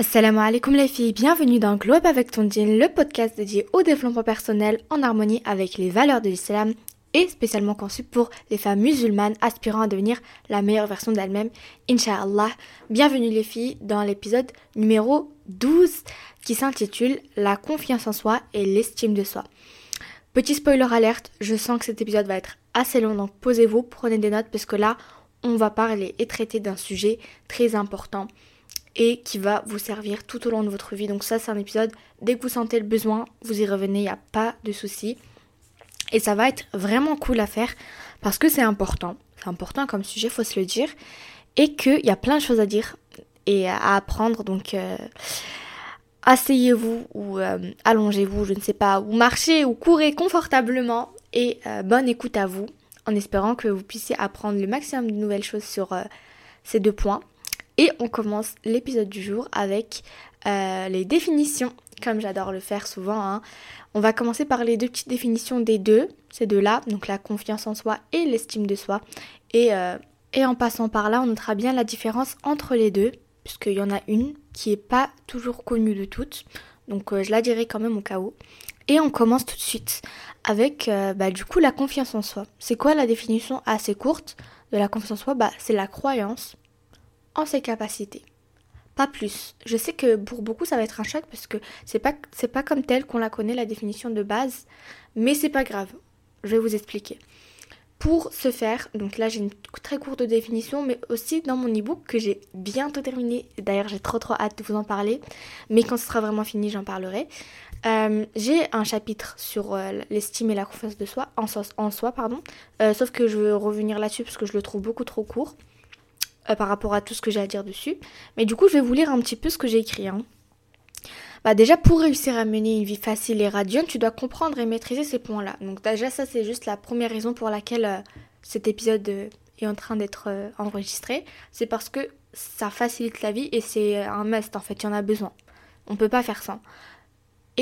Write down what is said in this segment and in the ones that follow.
Assalamu alaikum les filles, bienvenue dans Globe avec ton jean, le podcast dédié au développement personnel en harmonie avec les valeurs de l'islam et spécialement conçu pour les femmes musulmanes aspirant à devenir la meilleure version d'elles-mêmes, Inch'Allah. Bienvenue les filles dans l'épisode numéro 12 qui s'intitule La confiance en soi et l'estime de soi. Petit spoiler alerte, je sens que cet épisode va être assez long donc posez-vous, prenez des notes parce que là on va parler et traiter d'un sujet très important et qui va vous servir tout au long de votre vie. Donc ça c'est un épisode, dès que vous sentez le besoin, vous y revenez, il n'y a pas de souci. Et ça va être vraiment cool à faire parce que c'est important. C'est important comme sujet, faut se le dire. Et qu'il y a plein de choses à dire et à apprendre. Donc euh, asseyez-vous ou euh, allongez-vous, je ne sais pas, ou marchez ou courez confortablement. Et euh, bonne écoute à vous en espérant que vous puissiez apprendre le maximum de nouvelles choses sur ces deux points. Et on commence l'épisode du jour avec euh, les définitions, comme j'adore le faire souvent. Hein. On va commencer par les deux petites définitions des deux, ces deux-là, donc la confiance en soi et l'estime de soi. Et, euh, en passant par là, on notera bien la différence entre les deux, puisqu'il y en a une qui n'est pas toujours connue de toutes. Donc euh, je la dirai quand même au cas où. Et on commence tout de suite avec bah, du coup la confiance en soi. C'est quoi la définition assez courte de la confiance en soi? Bah, C'est la croyance en ses capacités. Pas plus. Je sais que pour beaucoup ça va être un choc parce que c'est pas pas comme tel qu'on la connaît la définition de base, mais c'est pas grave. Je vais vous expliquer. Pour ce faire, donc là j'ai une très courte définition, mais aussi dans mon ebook que j'ai bientôt terminé. D'ailleurs j'ai trop trop hâte de vous en parler, mais quand ce sera vraiment fini j'en parlerai. Euh, j'ai un chapitre sur euh, l'estime et la confiance de soi, en, en soi, pardon. Euh, sauf que je veux revenir là-dessus parce que je le trouve beaucoup trop court. Euh, par rapport à tout ce que j'ai à dire dessus. Mais du coup, je vais vous lire un petit peu ce que j'ai écrit. Hein. Bah déjà, pour réussir à mener une vie facile et radiante, tu dois comprendre et maîtriser ces points-là. Donc déjà, ça, c'est juste la première raison pour laquelle euh, cet épisode euh, est en train d'être enregistré. C'est parce que ça facilite la vie et c'est un must, en fait, il y en a besoin. On ne peut pas faire sans.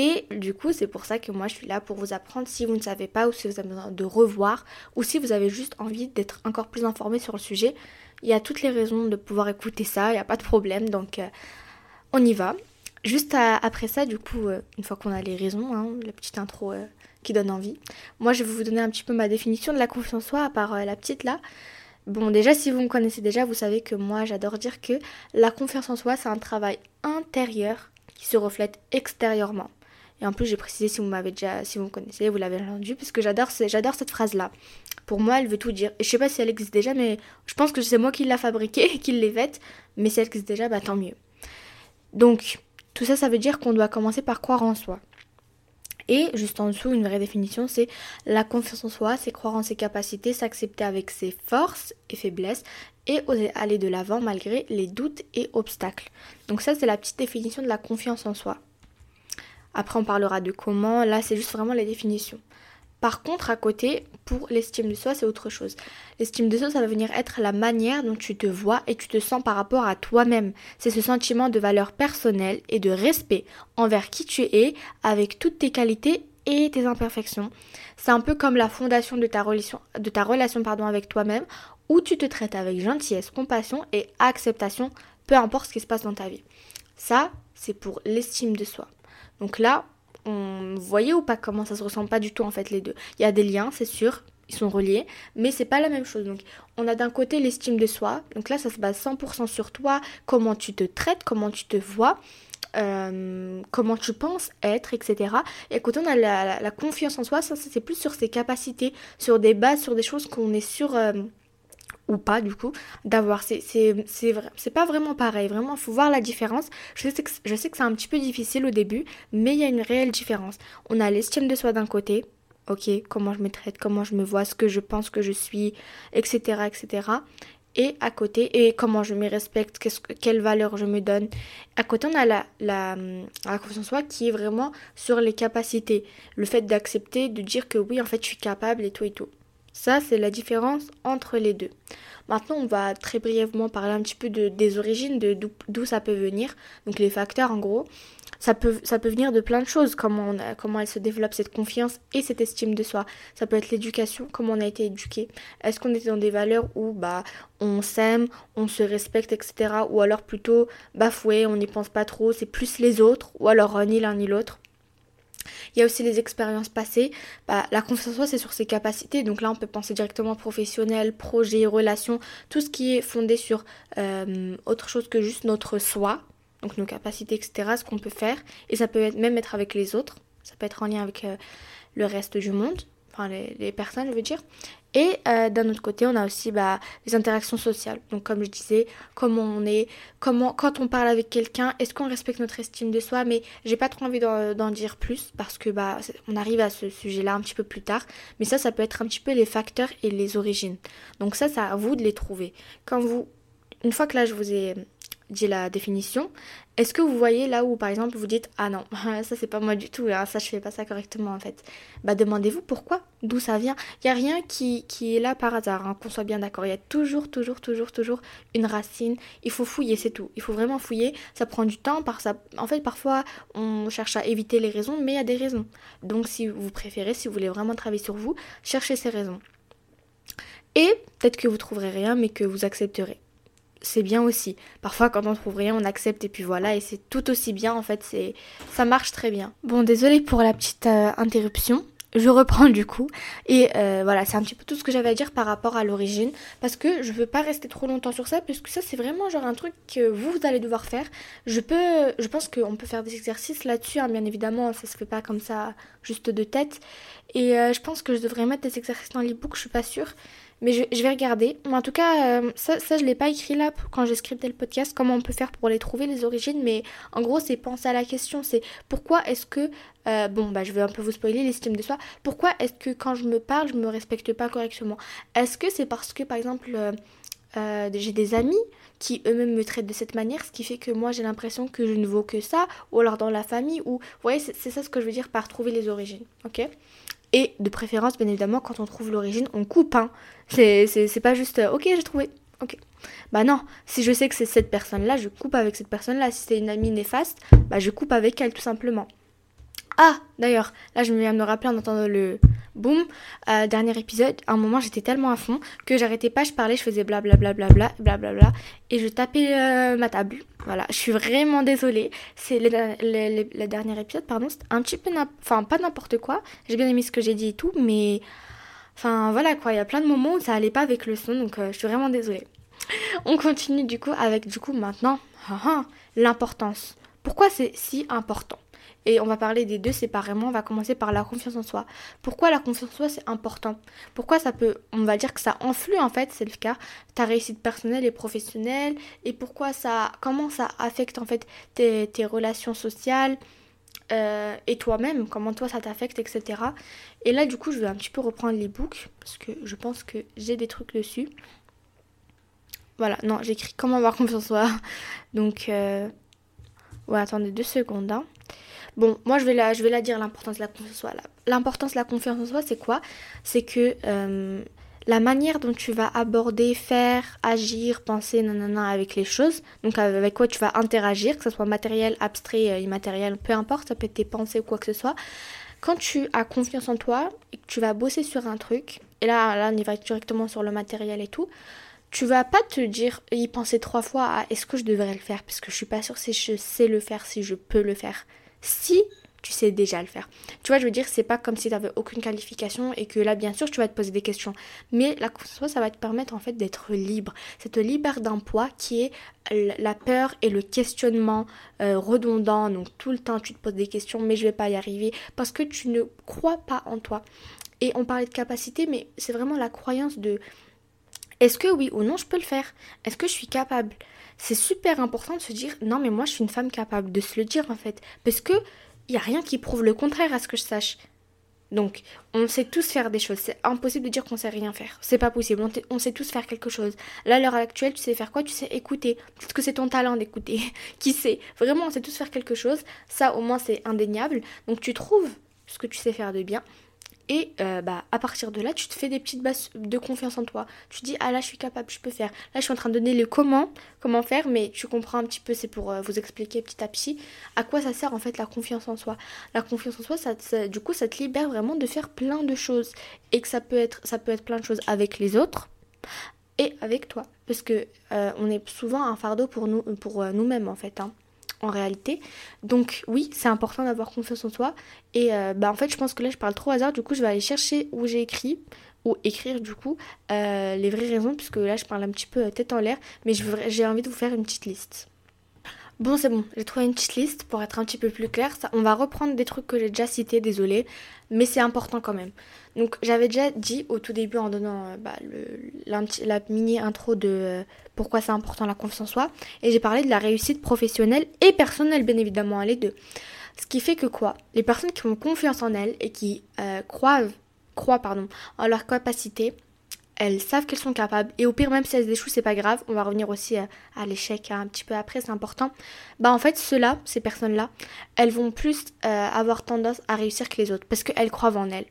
Et du coup, c'est pour ça que moi, je suis là pour vous apprendre si vous ne savez pas ou si vous avez besoin de revoir ou si vous avez juste envie d'être encore plus informé sur le sujet. Il y a toutes les raisons de pouvoir écouter ça, il n'y a pas de problème, donc euh, on y va. Juste après ça, du coup, euh, une fois qu'on a les raisons, hein, la petite intro euh, qui donne envie, moi je vais vous donner un petit peu ma définition de la confiance en soi, à part la petite là. Bon, déjà, si vous me connaissez déjà, vous savez que moi j'adore dire que la confiance en soi, c'est un travail intérieur qui se reflète extérieurement. Et en plus, j'ai précisé si vous m'avez déjà, si vous me connaissez, vous l'avez entendu, parce que j'adore, cette phrase-là. Pour moi, elle veut tout dire. Et je sais pas si elle existe déjà, mais je pense que c'est moi qui l'a fabriquée et qui l'ai faite. Mais si elle existe déjà, bah tant mieux. Donc, tout ça, ça veut dire qu'on doit commencer par croire en soi. Et juste en dessous, une vraie définition, c'est la confiance en soi, c'est croire en ses capacités, s'accepter avec ses forces et faiblesses et oser aller de l'avant malgré les doutes et obstacles. Donc ça, c'est la petite définition de la confiance en soi. Après, on parlera de comment. Là, c'est juste vraiment les définitions. Par contre, à côté, pour l'estime de soi, c'est autre chose. L'estime de soi, ça va venir être la manière dont tu te vois et tu te sens par rapport à toi-même. C'est ce sentiment de valeur personnelle et de respect envers qui tu es, avec toutes tes qualités et tes imperfections. C'est un peu comme la fondation de ta relation, de ta relation pardon, avec toi-même, où tu te traites avec gentillesse, compassion et acceptation, peu importe ce qui se passe dans ta vie. Ça, c'est pour l'estime de soi. Donc là, on voyait ou pas comment ça se ressemble pas du tout en fait les deux. Il y a des liens, c'est sûr, ils sont reliés, mais c'est pas la même chose. Donc on a d'un côté l'estime de soi, donc là ça se base 100% sur toi, comment tu te traites, comment tu te vois. Euh, comment tu penses être, etc. Et quand on a la, confiance en soi, ça c'est plus sur ses capacités, sur des bases, sur des choses qu'on est sûr euh, ou pas du coup d'avoir c'est c'est pas vraiment pareil. Vraiment faut voir la différence. Je sais que je sais que c'est un petit peu difficile au début mais il y a une réelle différence. On a l'estime de soi d'un côté ok comment je me traite comment je me vois ce que je pense que je suis etc etc et à côté et comment je me respecte qu'est-ce quelle valeur je me donne. À côté on a la la, la confiance en soi qui est vraiment sur les capacités. Le fait d'accepter de dire que oui en fait je suis capable et tout et tout Ça, c'est la différence entre les deux. Maintenant, on va très brièvement parler un petit peu de, des origines, de d'où ça peut venir. Donc les facteurs, en gros, ça peut, venir de plein de choses, comment, comment elle se développe cette confiance et cette estime de soi. Ça peut être l'éducation, comment on a été éduqué. Est-ce qu'on était dans des valeurs où bah, on s'aime, on se respecte, etc. Ou alors plutôt bafoué, on n'y pense pas trop, c'est plus les autres, ou alors ni l'un ni l'autre. Il y a aussi les expériences passées. Bah, la confiance en soi, c'est sur ses capacités. Donc là, on peut penser directement professionnel, projet, relation, tout ce qui est fondé sur euh, autre chose que juste notre soi, donc nos capacités, etc., ce qu'on peut faire. Et ça peut être, même être avec les autres. Ça peut être en lien avec euh, le reste du monde, enfin les, les personnes, je veux dire. Et euh, d'un autre côté, on a aussi bah, les interactions sociales. Donc comme je disais, comment on est, comment quand on parle avec quelqu'un, est-ce qu'on respecte notre estime de soi? Mais j'ai pas trop envie d'en dire plus parce que bah on arrive à ce sujet-là un petit peu plus tard. Mais ça, ça peut être un petit peu les facteurs et les origines. Donc ça, c'est à vous de les trouver. Quand vous, une fois que là je vous ai dit la définition, est-ce que vous voyez là où par exemple vous dites ah non ça c'est pas moi du tout hein, ça je fais pas ça correctement en fait bah demandez-vous pourquoi d'où ça vient. Il y a rien qui, qui est là par hasard hein, qu'on soit bien d'accord. Il y a toujours toujours toujours toujours une racine. Il faut fouiller c'est tout. Il faut vraiment fouiller. Ça prend du temps par ça en fait parfois on cherche à éviter les raisons mais il y a des raisons. Donc si vous préférez si vous voulez vraiment travailler sur vous cherchez ces raisons. Et peut-être que vous trouverez rien mais que vous accepterez c'est bien aussi. Parfois, quand on trouve rien, on accepte et puis voilà, et c'est tout aussi bien en fait, c'est ça marche très bien. Bon, désolé pour la petite euh, interruption. Je reprends du coup et euh, voilà c'est un petit peu tout ce que j'avais à dire par rapport à l'origine parce que je veux pas rester trop longtemps sur ça puisque ça c'est vraiment genre un truc que vous, allez devoir faire. Je peux, je pense qu'on peut faire des exercices là-dessus hein, bien évidemment ça se fait pas comme ça juste de tête et euh, je pense que je devrais mettre des exercices dans l'ebook je suis pas sûre mais je, vais regarder. Mais en tout cas, euh, ça, ça, je l'ai pas écrit là quand j'ai scripté le podcast, comment on peut faire pour les trouver, les origines. Mais en gros, c'est penser à la question, c'est pourquoi est-ce que... Euh, bon, bah je vais un peu vous spoiler l'estime de soi. Pourquoi est-ce que quand je me parle, je me respecte pas correctement? Est-ce que c'est parce que, par exemple, euh, j'ai des amis qui eux-mêmes me traitent de cette manière, ce qui fait que moi j'ai l'impression que je ne vaux que ça, ou alors dans la famille, ou... Vous voyez, c'est ça ce que je veux dire par trouver les origines, ok? Et de préférence, bien évidemment, quand on trouve l'origine, on coupe. Hein. C'est pas juste euh, ok, j'ai trouvé. Ok. Bah non, si je sais que c'est cette personne-là, je coupe avec cette personne-là. Si c'est une amie néfaste, bah je coupe avec elle tout simplement. Ah, d'ailleurs, là je me viens de me rappeler en entendant le boom, euh, dernier épisode, à un moment j'étais tellement à fond que j'arrêtais pas, je parlais, je faisais blablabla, bla bla bla et je tapais euh, ma table. Voilà, je suis vraiment désolée. C'est le, dernier épisode, pardon, c'est un petit peu, enfin pas n'importe quoi. J'ai bien aimé ce que j'ai dit et tout, mais enfin voilà quoi, il y a plein de moments où ça allait pas avec le son, donc euh, je suis vraiment désolée. On continue du coup avec du coup maintenant ah, ah, l'importance. Pourquoi c'est si important? Et on va parler des deux séparément. On va commencer par la confiance en soi. Pourquoi la confiance en soi c'est important? Pourquoi ça peut, on va dire que ça influe en fait, c'est le cas, ta réussite personnelle et professionnelle. Et pourquoi ça, comment ça affecte en fait tes, relations sociales euh, et toi-même, comment toi ça t'affecte, etc. Et là du coup je vais un petit peu reprendre les books parce que je pense que j'ai des trucs dessus. Voilà, non, j'écris comment avoir confiance en soi. Donc, euh... ouais, attendez deux secondes. Hein. Bon, moi je vais la, je vais la dire l'importance de la confiance en soi. L'importance de la confiance en soi, c'est quoi? C'est que euh, la manière dont tu vas aborder, faire, agir, penser, nanana, avec les choses, donc avec quoi tu vas interagir, que ce soit matériel, abstrait, euh, immatériel, peu importe, ça peut être tes pensées ou quoi que ce soit. Quand tu as confiance en toi et que tu vas bosser sur un truc, et là, là on y va directement sur le matériel et tout, tu vas pas te dire, y penser trois fois à est-ce que je devrais le faire, parce que je suis pas sûre si je sais le faire, si je peux le faire si tu sais déjà le faire. Tu vois, je veux dire, c'est pas comme si tu n'avais aucune qualification et que là, bien sûr, tu vas te poser des questions. Mais la confiance, ça va te permettre en fait d'être libre. C'est te libère d'un poids qui est la peur et le questionnement euh, redondant. Donc tout le temps, tu te poses des questions, mais je vais pas y arriver parce que tu ne crois pas en toi. Et on parlait de capacité, mais c'est vraiment la croyance de est-ce que oui ou non je peux le faire? Est-ce que je suis capable? C'est super important de se dire non mais moi je suis une femme capable de se le dire en fait parce que il y a rien qui prouve le contraire à ce que je sache. Donc, on sait tous faire des choses. C'est impossible de dire qu'on sait rien faire. C'est pas possible. On, sait tous faire quelque chose. Là, à l'heure actuelle, tu sais faire quoi? Tu sais écouter. Peut-être que c'est ton talent d'écouter. Qui sait? Vraiment, on sait tous faire quelque chose. Ça, au moins, c'est indéniable. Donc, tu trouves ce que tu sais faire de bien Et euh, bah, à partir de là, tu te fais des petites bases de confiance en toi. Tu dis, ah là, je suis capable, je peux faire. Là, je suis en train de donner le comment, comment faire, mais tu comprends un petit peu, c'est pour euh, vous expliquer petit à petit à quoi ça sert en fait la confiance en soi. La confiance en soi, ça, du coup, ça te libère vraiment de faire plein de choses. Et que ça peut être, ça peut être plein de choses avec les autres et avec toi. Parce que euh, on est souvent un fardeau pour nous, pour nous-mêmes en fait. Hein en réalité. Donc oui, c'est important d'avoir confiance en soi. Et euh, bah en fait, je pense que là, je parle trop hasard. Du coup, je vais aller chercher où j'ai écrit ou écrire du coup euh, les vraies raisons puisque là je parle un petit peu tête en l'air mais j'ai envie de vous faire une petite liste. Bon, c'est bon, j'ai trouvé une petite pour être un petit peu plus clair. Ça, on va reprendre des trucs que j'ai déjà cités, désolé, mais c'est important quand même. Donc, j'avais déjà dit au tout début en donnant euh, bah, la, mini intro de euh, pourquoi c'est important la confiance en soi, et j'ai parlé de la réussite professionnelle et personnelle, bien évidemment, les deux. Ce qui fait que quoi? Les personnes qui ont confiance en elles et qui euh, croient, croient pardon, en leur capacité, elles savent qu'elles sont capables. Et au pire même si elles échouent c'est pas grave. On va revenir aussi à, l'échec un petit peu après c'est important. Bah en fait ceux-là ces personnes-là elles vont plus euh, avoir tendance à réussir que les autres parce qu'elles croient en elles.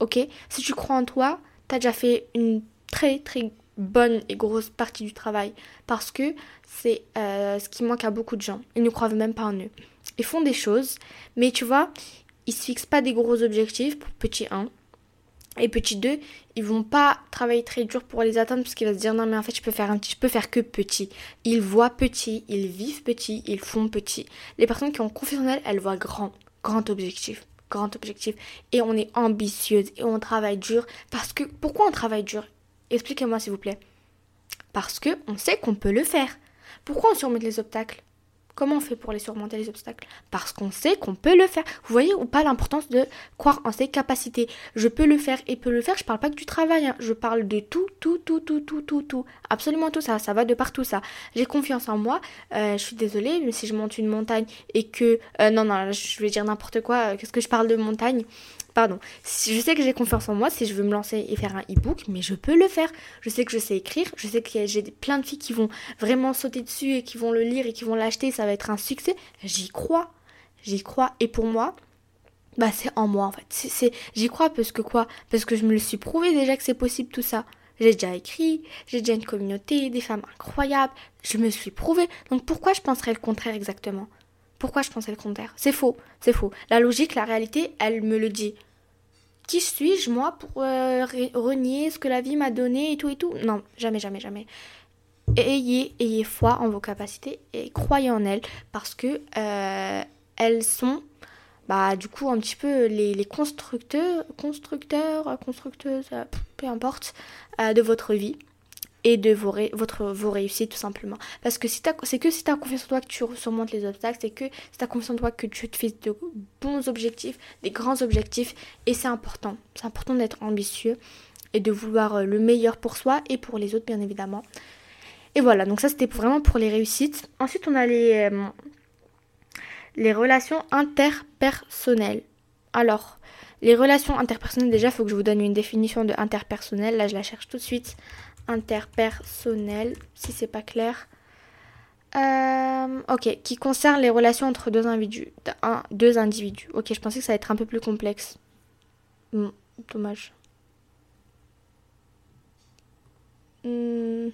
Ok? Si tu crois en toi t'as déjà fait une très très bonne et grosse partie du travail parce que c'est euh, ce qui manque à beaucoup de gens. Ils ne croient même pas en eux. Ils font des choses mais tu vois ils se fixent pas des gros objectifs pour petit 1 et petit 2, ils vont pas travailler très dur pour les atteindre parce qu'il va se dire non mais en fait je peux faire un je peux faire que petit. Ils voient petit, ils vivent petit, ils font petit. Les personnes qui ont elles, elles voient grand, grand objectif, grand objectif. Et on est ambitieuse et on travaille dur parce que pourquoi on travaille dur? Expliquez-moi s'il vous plaît. Parce que on sait qu'on peut le faire. Pourquoi on surmonte les obstacles? Comment on fait pour les surmonter les obstacles Parce qu'on sait qu'on peut le faire. Vous voyez ou pas l'importance de croire en ses capacités. Je peux le faire et peux le faire. Je parle pas que du travail. Hein. Je parle de tout, tout, tout, tout, tout, tout, tout. Absolument tout ça. Ça va de partout ça. J'ai confiance en moi. Euh, je suis désolée, mais si je monte une montagne et que euh, non non, je vais dire n'importe quoi. Qu'est-ce que je parle de montagne? Pardon. Je sais que j'ai confiance en moi si je veux me lancer et faire un e-book, mais je peux le faire. Je sais que je sais écrire. Je sais que j'ai plein de filles qui vont vraiment sauter dessus et qui vont le lire et qui vont l'acheter. Ça va être un succès. J'y crois. J'y crois. Et pour moi, bah c'est en moi en fait. C'est, j'y crois parce que quoi? Parce que je me le suis prouvé déjà que c'est possible tout ça. J'ai déjà écrit, j'ai déjà une communauté, des femmes incroyables. Je me suis prouvé. Donc pourquoi je penserais le contraire exactement? Pourquoi je penserais le contraire C'est faux, c'est faux. La logique, la réalité, elle me le dit. Qui suis-je, moi, pour euh, renier ce que la vie m'a donné et tout et tout? Non, jamais, jamais, jamais. Ayez, ayez foi en vos capacités et croyez en elles parce que euh, elles sont, bah, du coup, un petit peu les, constructeurs, constructeurs, constructeuses, peu importe, euh, de votre vie et de vos, votre, vos réussites tout simplement. Parce que c'est que si tu as confiance en toi que tu surmontes les obstacles, c'est que si tu as confiance en toi que tu te fais de bons objectifs, des grands objectifs, et c'est important. C'est important d'être ambitieux et de vouloir euh, le meilleur pour soi et pour les autres bien évidemment. Et voilà, donc ça c'était vraiment pour les réussites. Ensuite on a les, euh, les relations interpersonnelles. Alors, les relations interpersonnelles, déjà, il faut que je vous donne une définition de interpersonnel. Là, je la cherche tout de suite interpersonnel, si c'est pas clair. Euh, ok, qui concerne les relations entre deux individus. Un, deux individus. Ok, je pensais que ça allait être un peu plus complexe. Hmm, dommage. Hmm.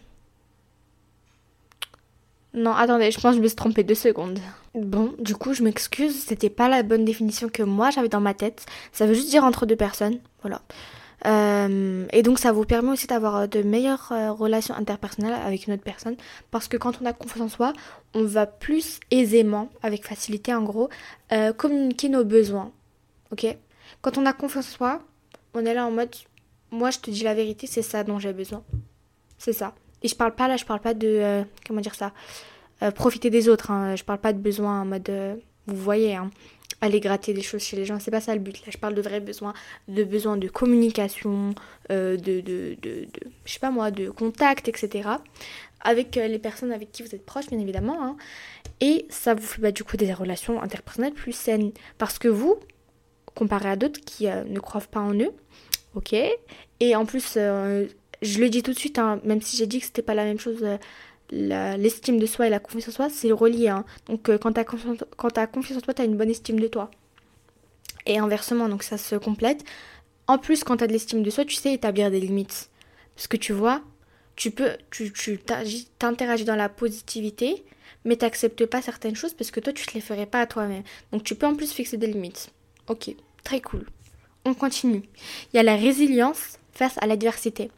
Non, attendez, je pense que je me suis trompée deux secondes. Bon, du coup, je m'excuse, c'était pas la bonne définition que moi j'avais dans ma tête. Ça veut juste dire entre deux personnes. Voilà. Euh, et donc ça vous permet aussi d'avoir euh, de meilleures euh, relations interpersonnelles avec une autre personne parce que quand on a confiance en soi, on va plus aisément, avec facilité en gros, communiquer nos besoins. Ok? Quand on a confiance en soi, on est là en mode moi je te dis la vérité, c'est ça dont j'ai besoin. C'est ça. Et je parle pas là, je parle pas de comment dire ça? Profiter des autres. Hein. Je parle pas de besoin en mode vous voyez. Hein aller gratter des choses chez les gens. C'est pas ça le but. Là, je parle de vrais besoins, de besoins de communication, euh, de, je sais pas moi, de contact, etc. Avec euh, les personnes avec qui vous êtes proches, bien évidemment. Hein. Et ça vous fait bah, du coup des relations interpersonnelles plus saines. Parce que vous, comparé à d'autres qui euh, ne croient pas en eux, ok Et en plus, je le dis tout de suite, hein, même si j'ai dit que c'était pas la même chose l'estime de soi et la confiance en soi, c'est relié. Hein. Donc euh, quand tu as, confiance en toi, tu as une bonne estime de toi. Et inversement, donc ça se complète. En plus, quand tu as de l'estime de soi, tu sais établir des limites. Parce que tu vois, tu peux, tu, t'interagis dans la positivité, mais tu n'acceptes pas certaines choses parce que toi, tu te les ferais pas à toi-même. Donc, tu peux en plus fixer des limites. Ok, très cool. On continue. Il y a la résilience face à l'adversité.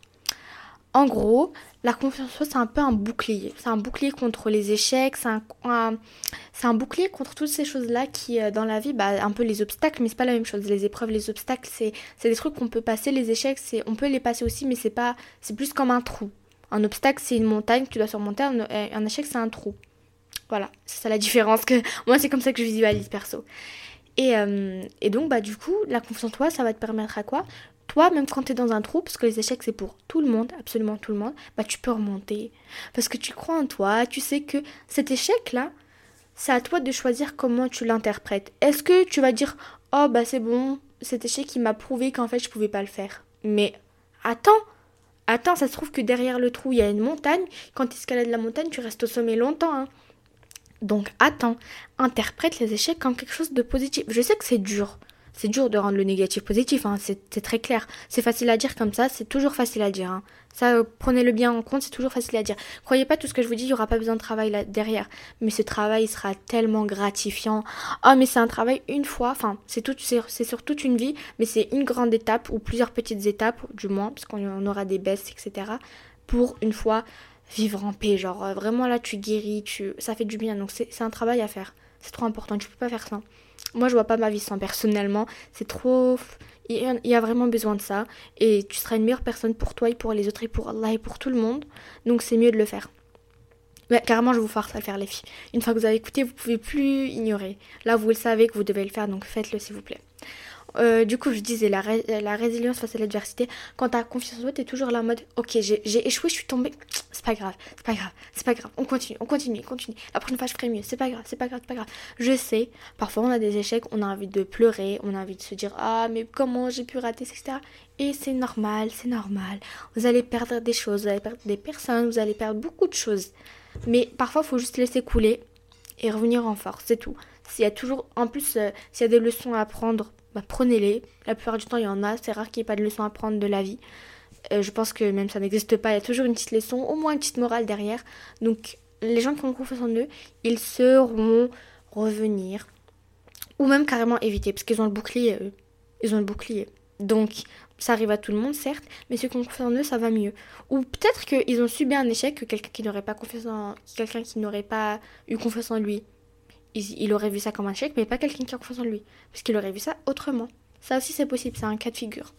En gros, la confiance en soi, c'est un peu un bouclier. C'est un bouclier contre les échecs, c'est un, bouclier contre toutes ces choses-là qui, euh, dans la vie, bah, un peu les obstacles, mais c'est pas la même chose. Les épreuves, les obstacles, c'est des trucs qu'on peut passer. Les échecs, on peut les passer aussi, mais c'est pas, c'est plus comme un trou. Un obstacle, c'est une montagne que tu dois surmonter. Un, échec, c'est un trou. Voilà, c'est ça la différence. Que moi, c'est comme ça que je visualise perso. Et, euh, et, donc, bah, du coup, la confiance en toi, ça va te permettre à quoi? Toi, même quand tu es dans un trou, parce que les échecs c'est pour tout le monde, absolument tout le monde, bah tu peux remonter. Parce que tu crois en toi, tu sais que cet échec-là, c'est à toi de choisir comment tu l'interprètes. Est-ce que tu vas dire Oh bah c'est bon, cet échec il m'a prouvé qu'en fait je pouvais pas le faire. Mais attends, attends, ça se trouve que derrière le trou il y a une montagne. Quand tu escalades la montagne, tu restes au sommet longtemps. Hein. Donc attends, interprète les échecs comme quelque chose de positif. Je sais que c'est dur c'est dur de rendre le négatif positif, hein, c'est très clair. C'est facile à dire comme ça, c'est toujours facile à dire. Hein. Ça, euh, prenez-le bien en compte, c'est toujours facile à dire. Croyez pas tout ce que je vous dis, il n'y aura pas besoin de travail là derrière. Mais ce travail sera tellement gratifiant. Oh, mais c'est un travail une fois, enfin, c'est c'est sur toute une vie, mais c'est une grande étape ou plusieurs petites étapes, du moins, parce qu'on aura des baisses, etc. Pour une fois vivre en paix. Genre, euh, vraiment là, tu guéris, tu... ça fait du bien. Donc, c'est un travail à faire. C'est trop important, tu peux pas faire ça. Moi, je vois pas ma vie sans personnellement. C'est trop. Il y a vraiment besoin de ça. Et tu seras une meilleure personne pour toi et pour les autres et pour Allah et pour tout le monde. Donc, c'est mieux de le faire. Mais carrément, je vous force à le faire, les filles. Une fois que vous avez écouté, vous pouvez plus ignorer. Là, vous le savez que vous devez le faire, donc faites-le, s'il vous plaît. Euh, du coup, je disais la, résilience face à l'adversité. Quand tu as confiance en toi, tu es toujours là en mode Ok, j'ai échoué, je suis tombée. C'est pas grave, c'est pas grave, c'est pas grave. On continue, on continue, on continue. La prochaine fois, je ferai mieux. C'est pas grave, c'est pas grave, c'est pas grave. Je sais, parfois on a des échecs, on a envie de pleurer, on a envie de se dire Ah, mais comment j'ai pu rater, etc. Et c'est normal, c'est normal. Vous allez perdre des choses, vous allez perdre des personnes, vous allez perdre beaucoup de choses. Mais parfois, il faut juste laisser couler et revenir en force, c'est tout. S'il y a toujours, en plus, euh, s'il y a des leçons à apprendre bah, prenez-les. La plupart du temps, il y en a. C'est rare qu'il n'y ait pas de leçon à prendre de la vie. Euh, je pense que même ça n'existe pas. Il y a toujours une petite leçon, au moins une petite morale derrière. Donc, les gens qui ont confiance en eux, ils sauront revenir. Ou même carrément éviter, parce qu'ils ont le bouclier, eux. Ils ont le bouclier. Donc, ça arrive à tout le monde, certes, mais ceux qui ont confiance en eux, ça va mieux. Ou peut-être qu'ils ont subi un échec que quelqu'un qui n'aurait pas en... quelqu'un qui n'aurait pas eu confiance en lui il, aurait vu ça comme un chèque, mais pas quelqu'un qui a confiance en lui. Parce qu'il aurait vu ça autrement. Ça aussi, c'est possible, c'est un cas de figure.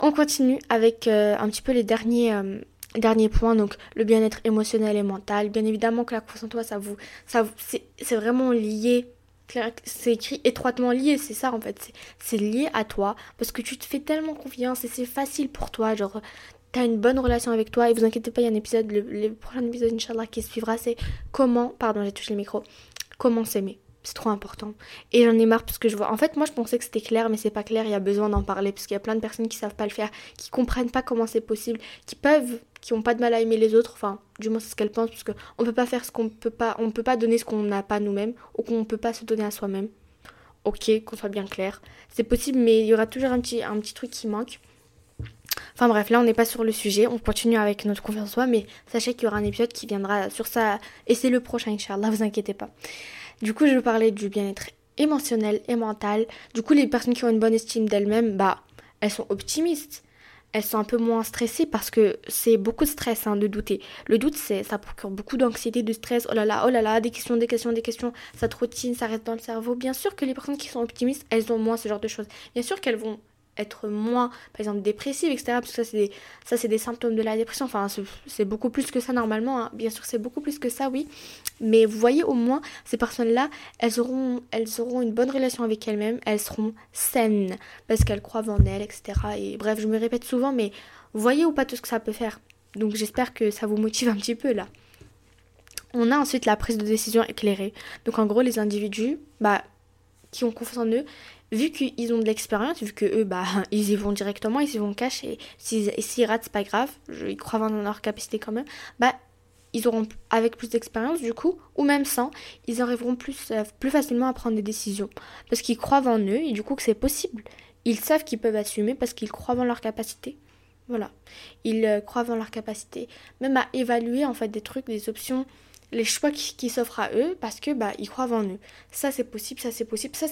On continue avec euh, un petit peu les derniers, euh, derniers points, donc le bien-être émotionnel et mental. Bien évidemment que la confiance en toi, ça vous, ça, c'est vraiment lié. C'est écrit étroitement lié, c'est ça en fait. C'est lié à toi parce que tu te fais tellement confiance et c'est facile pour toi. Genre, t'as une bonne relation avec toi et vous inquiétez pas, il y a un épisode, le, le prochain épisode, Inch'Allah, qui suivra, c'est comment, pardon, j'ai touché le micro, comment s'aimer. C'est trop important. Et j'en ai marre parce que je vois. En fait, moi, je pensais que c'était clair, mais c'est pas clair. Il y a besoin d'en parler parce qu'il y a plein de personnes qui savent pas le faire, qui comprennent pas comment c'est possible, qui peuvent, qui ont pas de mal à aimer les autres. Enfin, du moins, c'est ce qu'elles pensent parce qu'on peut pas faire ce qu'on peut pas. On peut pas donner ce qu'on n'a pas nous-mêmes ou qu'on peut pas se donner à soi-même. Ok, qu'on soit bien clair. C'est possible, mais il y aura toujours un petit, un petit truc qui manque. Enfin bref, là on n'est pas sur le sujet, on continue avec notre confiance en soi, mais sachez qu'il y aura un épisode qui viendra sur ça, et c'est le prochain, Inch'Allah, vous inquiétez pas. Du coup, je vais parler du bien-être émotionnel et mental. Du coup, les personnes qui ont une bonne estime d'elles-mêmes, bah, elles sont optimistes. Elles sont un peu moins stressées parce que c'est beaucoup de stress hein, de douter. Le doute, c'est ça procure beaucoup d'anxiété, de stress. Oh là là, oh là là, des questions, des questions, des questions. Ça trottine, ça reste dans le cerveau. Bien sûr que les personnes qui sont optimistes, elles ont moins ce genre de choses. Bien sûr qu'elles vont être moins, par exemple, dépressive, etc. Parce que ça, c'est des, ça, c'est des symptômes de la dépression. Enfin, c'est beaucoup plus que ça normalement. Hein. Bien sûr, c'est beaucoup plus que ça, oui. Mais vous voyez, au moins, ces personnes-là, elles auront, elles auront une bonne relation avec elles-mêmes. Elles seront saines parce qu'elles croient en elles, etc. Et bref, je me répète souvent, mais vous voyez ou pas tout ce que ça peut faire? Donc, j'espère que ça vous motive un petit peu là. On a ensuite la prise de décision éclairée. Donc, en gros, les individus, bah, qui ont confiance en eux, vu qu'ils ont de l'expérience, vu que eux, bah, ils y vont directement, ils y vont cacher. S'ils ratent, c'est pas grave, ils croient dans leur capacité quand même, bah, ils auront, avec plus d'expérience du coup, ou même sans, ils arriveront plus, euh, plus facilement à prendre des décisions. Parce qu'ils croient en eux et du coup que c'est possible. ils savent qu'ils peuvent assumer parce qu'ils croient en leur capacité. Voilà. Ils euh, croient en leur capacité. Même à évaluer en fait des trucs, des options, les choix qui, s'offrent à eux parce que bah ils croient en eux. Ça c'est possible, ça c'est possible. Ça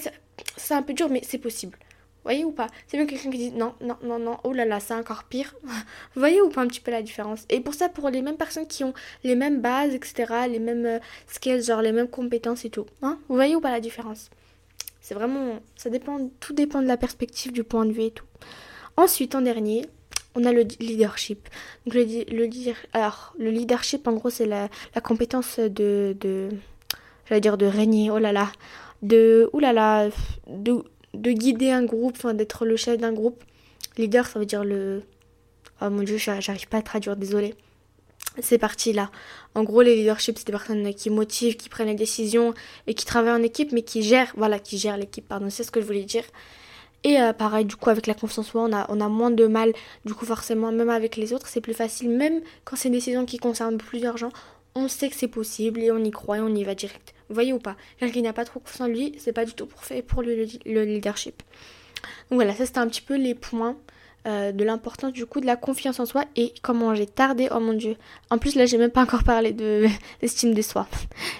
c'est un peu dur mais c'est possible. Voyez ou pas? C'est bien quelqu'un qui dit non, non, non, non, oh là là, c'est encore pire. Voyez ou pas un petit peu la différence? Et pour ça, pour les mêmes personnes qui ont les mêmes bases, etc., les mêmes euh, skills, genre les mêmes compétences et tout. Hein? Vous voyez ou pas la différence? C'est vraiment. Ça dépend. Tout dépend de la perspective, du point de vue et tout. Ensuite, en dernier, on a le leadership. Donc le, le, alors, le leadership, en gros, c'est la, la, compétence de, de j'allais dire de régner, oh là là, de, de, de guider un groupe, d'être le chef d'un groupe. Leader, ça veut dire le... Oh mon dieu, j'arrive pas à traduire, désolé. C'est parti là. En gros, les leaderships, c'est des personnes qui motivent, qui prennent les décisions et qui travaillent en équipe, mais qui gèrent, voilà, qui gèrent l'équipe, pardon, c'est ce que je voulais dire. Et euh, pareil, du coup, avec la confiance en soi, on a, moins de mal. Du coup, forcément, même avec les autres, c'est plus facile. Même quand c'est une décision qui concerne plusieurs gens, on sait que c'est possible et on y croit et on y va direct. Vous voyez ou pas? Quelqu'un n'a pas trop confiance en lui, c'est pas du tout pour, fait pour le, leadership. Donc voilà, ça c'était un petit peu les points euh, de l'importance du coup de la confiance en soi et comment j'ai tardé, oh mon dieu. En plus là j'ai même pas encore parlé de l'estime de soi.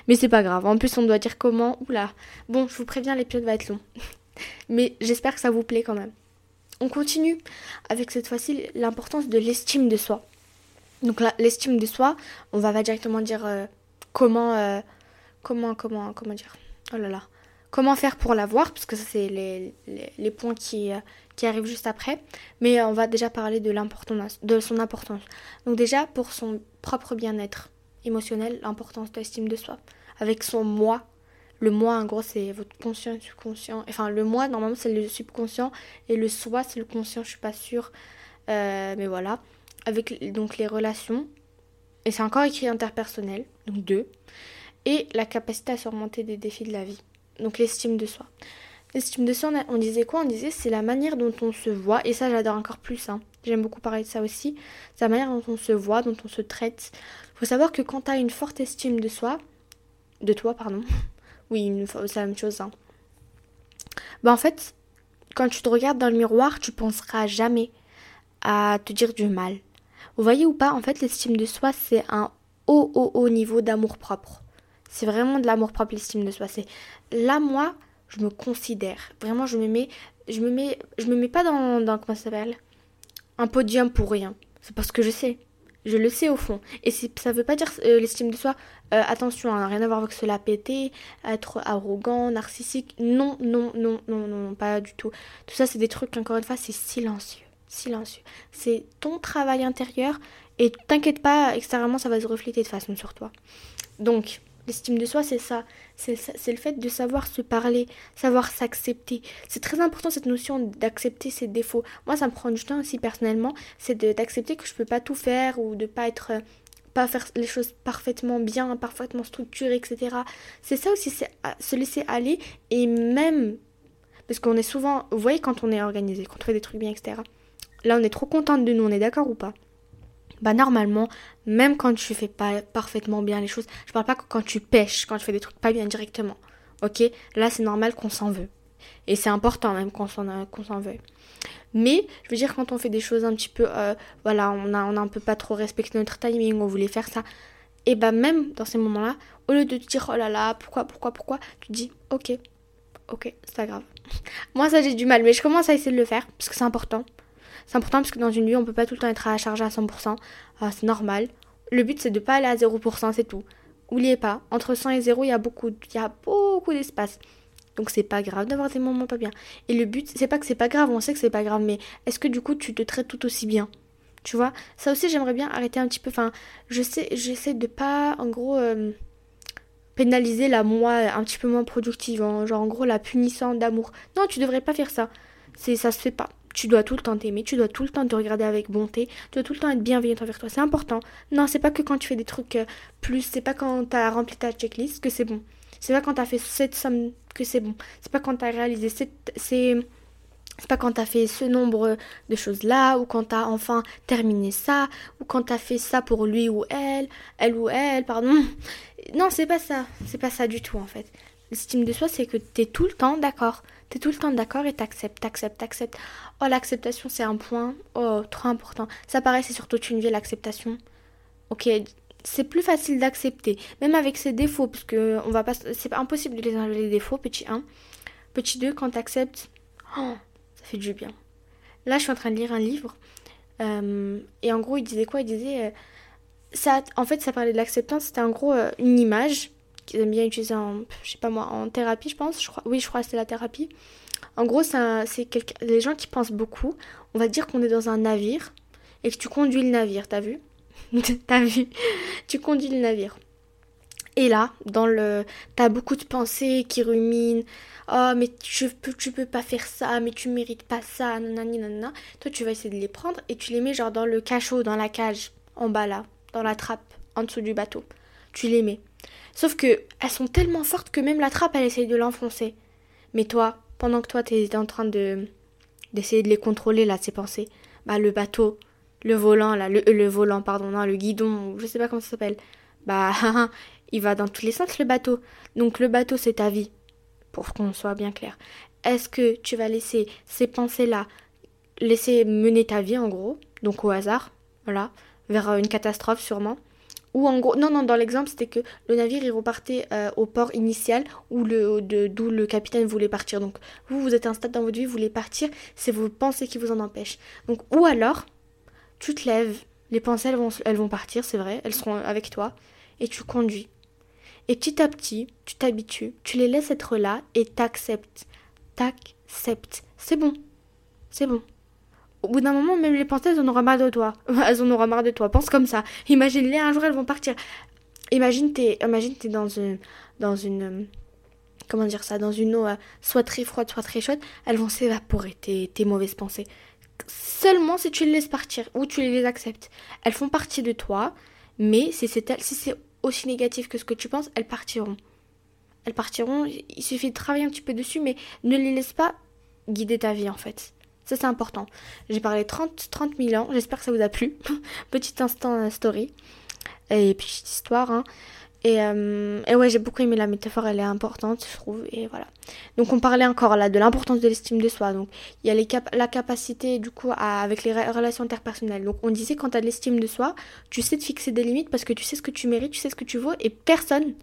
Mais c'est pas grave, en plus on doit dire comment, oula. Bon, je vous préviens, l'épisode va être long. Mais j'espère que ça vous plaît quand même. On continue avec cette fois-ci l'importance de l'estime de soi. Donc l'estime de soi, on va, directement dire euh, comment, euh, comment, comment, comment dire. Oh là là. Comment faire pour l'avoir, parce que ça c'est les, les, points qui, euh, qui arrivent juste après. Mais on va déjà parler de l'importance, de son importance. Donc déjà pour son propre bien-être émotionnel, l'importance de l'estime de soi, avec son moi le moi, en gros, c'est votre conscient et subconscient. Enfin, le moi, normalement, c'est le subconscient. Et le soi, c'est le conscient, je suis pas sûre. Euh, mais voilà. Avec donc les relations. Et c'est encore écrit interpersonnel. Donc deux. Et la capacité à surmonter des défis de la vie. Donc l'estime de soi. L'estime de soi, on, disait quoi? On disait c'est la manière dont on se voit. Et ça, j'adore encore plus. Hein. J'aime beaucoup parler de ça aussi. C'est la manière dont on se voit, dont on se traite. Il faut savoir que quand tu as une forte estime de soi, de toi, pardon, oui, c'est la même chose. Hein. Bah, en fait, quand tu te regardes dans le miroir, tu penseras jamais à te dire du mal. Vous voyez ou pas, en fait, l'estime de soi, c'est un haut, haut, haut niveau d'amour propre. C'est vraiment de l'amour propre, l'estime de soi. C'est là, moi, je me considère. Vraiment, je me mets, je me mets, je me mets pas dans, comment ça s'appelle, un podium pour rien. C'est parce que je sais. Je le sais au fond. Et ça veut pas dire euh, l'estime de soi, euh, attention, hein, rien à voir avec cela péter, être arrogant, narcissique. Non, non, non, non, non, pas du tout. Tout ça, c'est des trucs, encore une fois, c'est silencieux. Silencieux. C'est ton travail intérieur et t'inquiète pas, extérieurement, ça va se refléter de façon sur toi. Donc, L'estime de soi, c'est ça. C'est le fait de savoir se parler, savoir s'accepter. C'est très important cette notion d'accepter ses défauts. Moi, ça me prend du temps aussi personnellement, c'est d'accepter que je peux pas tout faire ou de pas être pas faire les choses parfaitement bien, parfaitement structurées, etc. C'est ça aussi, c'est se laisser aller et même parce qu'on est souvent, vous voyez, quand on est organisé, quand on fait des trucs bien, etc. Là, on est trop contente de nous, on est d'accord ou pas? Bah normalement, même quand tu fais pas parfaitement bien les choses, je parle pas quand tu pêches, quand tu fais des trucs pas bien directement. Ok? Là, c'est normal qu'on s'en veut. Et c'est important même qu'on s'en qu'on veut. Mais, je veux dire, quand on fait des choses un petit peu, euh, voilà, on a, on a un peu pas trop respecté notre timing, on voulait faire ça. Et bah même dans ces moments-là, au lieu de te dire, oh là là, pourquoi, pourquoi, pourquoi, tu te dis, ok, ok, c'est pas grave. Moi, ça, j'ai du mal, mais je commence à essayer de le faire, parce que c'est important. C'est important parce que dans une vie, on peut pas tout le temps être à charger à 100%. Ah, c'est normal. Le but, c'est de pas aller à 0%, c'est tout. Oubliez pas, entre 100 et 0, il y a beaucoup, il y a beaucoup d'espace. Donc c'est pas grave d'avoir des moments pas bien. Et le but, c'est pas que c'est pas grave, on sait que c'est pas grave, mais est-ce que du coup tu te traites tout aussi bien? Tu vois? Ça aussi, j'aimerais bien arrêter un petit peu. Enfin, je sais, j'essaie de pas, en gros, euh, pénaliser la moi un petit peu moins productive. Hein. genre, en gros, la punissante d'amour. Non, tu devrais pas faire ça. C'est, ça se fait pas tu dois tout le temps t'aimer, tu dois tout le temps te regarder avec bonté, tu dois tout le temps être bienveillant envers toi. C'est important. Non, c'est pas que quand tu fais des trucs euh, plus, c'est pas quand t'as rempli ta checklist que c'est bon. C'est pas quand t'as fait cette somme que c'est bon. C'est pas quand t'as réalisé c'est, c'est pas quand t'as fait ce nombre de choses là, ou quand t'as enfin terminé ça, ou quand t'as fait ça pour lui ou elle, elle ou elle, pardon. Non, c'est pas ça. C'est pas ça du tout en fait. l'estime de soi, c'est que tu es tout le temps d'accord. Tu es tout le temps d'accord et t'acceptes, t'acceptes, t'acceptes. Oh, l'acceptation, c'est un point, oh, trop important. Ça paraît, c'est surtout une vie, l'acceptation. Ok, c'est plus facile d'accepter, même avec ses défauts, parce que on va pas, c'est impossible de les enlever les défauts, petit 1. Petit 2, quand tu acceptes, oh, ça fait du bien. Là, je suis en train de lire un livre, euh, et en gros, il disait quoi? Il disait, euh, ça, en fait, ça parlait de l'acceptance, c'était en gros euh, une image qu'ils aiment bien utiliser en, je sais pas moi, en thérapie, je pense. Oui, je crois que c'est la thérapie. En gros, c'est les gens qui pensent beaucoup. On va dire qu'on est dans un navire et que tu conduis le navire, t'as vu? T'as vu Tu conduis le navire. Et là, dans le, t'as beaucoup de pensées qui ruminent. Oh, mais tu peux, tu peux pas faire ça, mais tu mérites pas ça, nanani, nanana. Toi, tu vas essayer de les prendre et tu les mets genre dans le cachot, dans la cage, en bas là, dans la trappe, en dessous du bateau. Tu les mets. Sauf que elles sont tellement fortes que même la trappe, elle essaye de l'enfoncer. Mais toi, pendant que toi, t'es en train de d'essayer de les contrôler là, ces pensées, bah le bateau, le volant là, le, le volant, pardon, non, le guidon, je sais pas comment ça s'appelle, bah il va dans tous les sens le bateau. Donc le bateau, c'est ta vie, pour qu'on soit bien clair. Est-ce que tu vas laisser ces pensées-là, laisser mener ta vie en gros, donc au hasard, voilà, vers une catastrophe sûrement? Ou en gros, non, non, dans l'exemple, c'était que le navire, il repartait euh, au port initial où le, d'où le capitaine voulait partir. Donc, vous, vous êtes à un stade dans votre vie, vous voulez partir, c'est vos pensées qui vous en empêchent. Donc, ou alors, tu te lèves, les pensées, elles vont, partir, c'est vrai, elles seront avec toi, et tu conduis. Et petit à petit, tu t'habitues, tu les laisses être là et t'acceptes. T'acceptes. C'est bon. C'est bon au bout d'un moment, même les pensées, elles en auront marre de toi. Elles en auront marre de toi. Pense comme ça. Imagine-les, un jour, elles vont partir. Imagine, t'es, imagine, t'es dans une, dans une, comment dire ça, dans une eau euh, soit très froide, soit très chaude. Elles vont s'évaporer, tes, tes mauvaises pensées. Seulement si tu les laisses partir ou tu les acceptes. Elles font partie de toi, mais si c'est, si aussi négatif que ce que tu penses, elles partiront. Elles partiront. Il suffit de travailler un petit peu dessus, mais ne les laisse pas guider ta vie en fait. Ça, c'est important. J'ai parlé 30, 30 000 ans. J'espère que ça vous a plu. Petit instant euh, story. Et petite histoire. Hein. Et, euh, et, ouais, j'ai beaucoup aimé la métaphore. Elle est importante, je trouve. Et voilà. Donc, on parlait encore là de l'importance de l'estime de soi. Donc, il y a la capacité, du coup, avec les relations interpersonnelles. Donc, on disait quand tu as de l'estime de soi, tu sais te fixer des limites parce que tu sais ce que tu mérites, tu sais ce que tu vaux. Et personne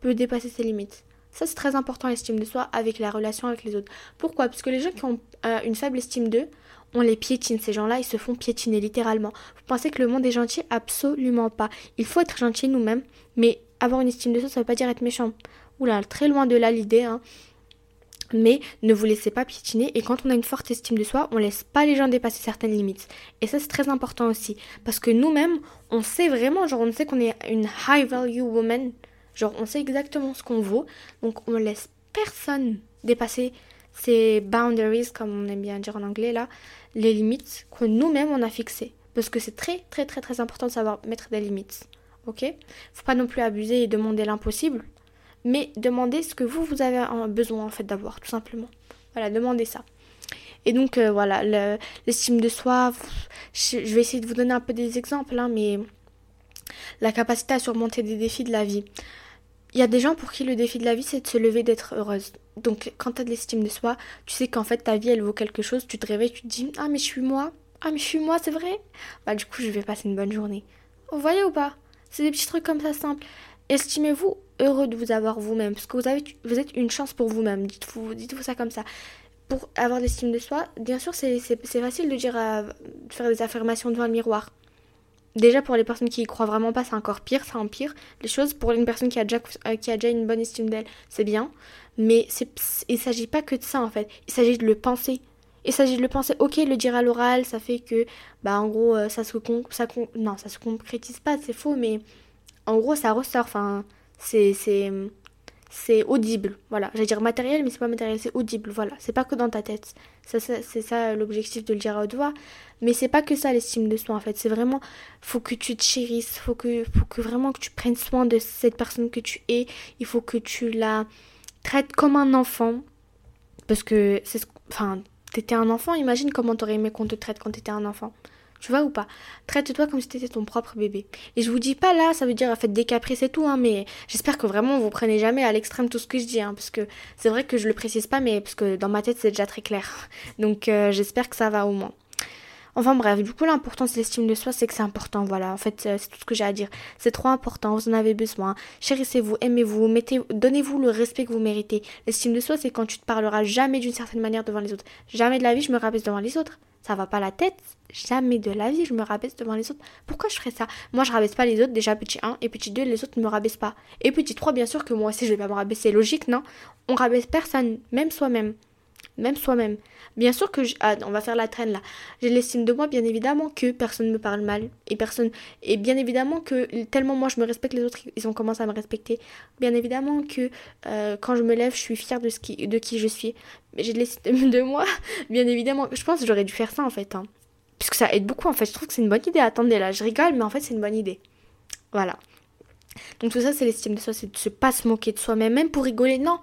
peut dépasser ces limites. Ça, c'est très important, l'estime de soi avec la relation avec les autres. Pourquoi? Parce que les gens qui ont euh, une faible estime d'eux, on les piétine. Ces gens-là, ils se font piétiner littéralement. Vous pensez que le monde est gentil? Absolument pas. Il faut être gentil nous-mêmes, mais avoir une estime de soi, ça veut pas dire être méchant. Oula, très loin de là l'idée. Hein. Mais ne vous laissez pas piétiner et quand on a une forte estime de soi, on laisse pas les gens dépasser certaines limites. Et ça c'est très important aussi parce que nous-mêmes, on sait vraiment, genre on sait qu'on est une high value woman, Genre, on sait exactement ce qu'on vaut, donc on ne laisse personne dépasser ces boundaries, comme on aime bien dire en anglais là, les limites que nous-mêmes on a fixées. Parce que c'est très très très très important de savoir mettre des limites. Ok? Faut pas non plus abuser et demander l'impossible, mais demandez ce que vous, vous avez besoin en fait d'avoir, tout simplement. Voilà, demandez ça. Et donc euh, voilà, l'estime de soi, je, vais essayer de vous donner un peu des exemples, hein, mais la capacité à surmonter des défis de la vie. Il y a des gens pour qui le défi de la vie, c'est de se lever, d'être heureuse. Donc, quand tu as de l'estime de soi, tu sais qu'en fait, ta vie, elle vaut quelque chose. Tu te réveilles, tu te dis Ah, mais je suis moi. Ah, mais je suis moi, c'est vrai. Bah, du coup, je vais passer une bonne journée. Vous voyez ou pas? C'est des petits trucs comme ça simples. Estimez-vous heureux de vous avoir vous-même. Parce que vous, avez, vous êtes une chance pour vous-même. Dites-vous dites -vous ça comme ça. Pour avoir l'estime de soi, bien sûr, c'est facile de dire, euh, faire des affirmations devant le miroir. Déjà pour les personnes qui y croient vraiment pas, c'est encore pire, ça empire les choses. Pour une personne qui a déjà, euh, qui a déjà une bonne estime d'elle, c'est bien. Mais il s'agit pas que de ça en fait. Il s'agit de le penser. Il s'agit de le penser. Ok, le dire à l'oral, ça fait que, bah en gros, euh, ça se ça non, ça se concrétise pas, c'est faux, mais en gros, ça ressort. Enfin, c'est c'est audible. Voilà, j'allais dire matériel, mais c'est pas matériel, c'est audible. Voilà, c'est pas que dans ta tête. Ça, c'est ça l'objectif de le dire à haute voix. Mais c'est pas que ça l'estime de soi en fait. C'est vraiment, faut que tu te chérisses, faut que, faut que vraiment que tu prennes soin de cette personne que tu es. Il faut que tu la traites comme un enfant. Parce que c'est, enfin, t'étais un enfant, imagine comment t'aurais aimé qu'on te traite quand t'étais un enfant. Tu vois ou pas? Traite-toi comme si t'étais ton propre bébé. Et je vous dis pas là, ça veut dire faites des caprices et tout, hein, mais j'espère que vraiment vous prenez jamais à l'extrême tout ce que je dis, hein, parce que c'est vrai que je le précise pas, mais parce que dans ma tête c'est déjà très clair. Donc euh, j'espère que ça va au moins. Enfin bref, du coup l'importance de l'estime de soi, c'est que c'est important, voilà. En fait, euh, c'est tout ce que j'ai à dire. C'est trop important, vous en avez besoin. Chérissez-vous, aimez-vous, mettez, donnez-vous le respect que vous méritez. L'estime de soi, c'est quand tu te parleras jamais d'une certaine manière devant les autres. Jamais de la vie, je me rabaisse devant les autres. Ça va pas la tête. Jamais de la vie, je me rabaisse devant les autres. Pourquoi je ferais ça? Moi, je rabaisse pas les autres, déjà petit 1, et petit 2, les autres ne me rabaissent pas. Et petit 3, bien sûr que moi aussi, je vais pas me rabaisser. Logique, non? On rabaisse personne, même soi-même même soi-même. Bien sûr que ah, on va faire la traîne là. J'ai l'estime de moi, bien évidemment que personne ne me parle mal et personne et bien évidemment que tellement moi je me respecte, les autres ils ont commencé à me respecter. Bien évidemment que euh, quand je me lève, je suis fière de ce qui de qui je suis. J'ai de l'estime de moi, bien évidemment. Je pense que j'aurais dû faire ça en fait, hein. puisque ça aide beaucoup en fait. Je trouve que c'est une bonne idée. Attendez là, je rigole, mais en fait c'est une bonne idée. Voilà. Donc tout ça c'est l'estime de soi, c'est de se pas se moquer de soi-même, même pour rigoler. Non,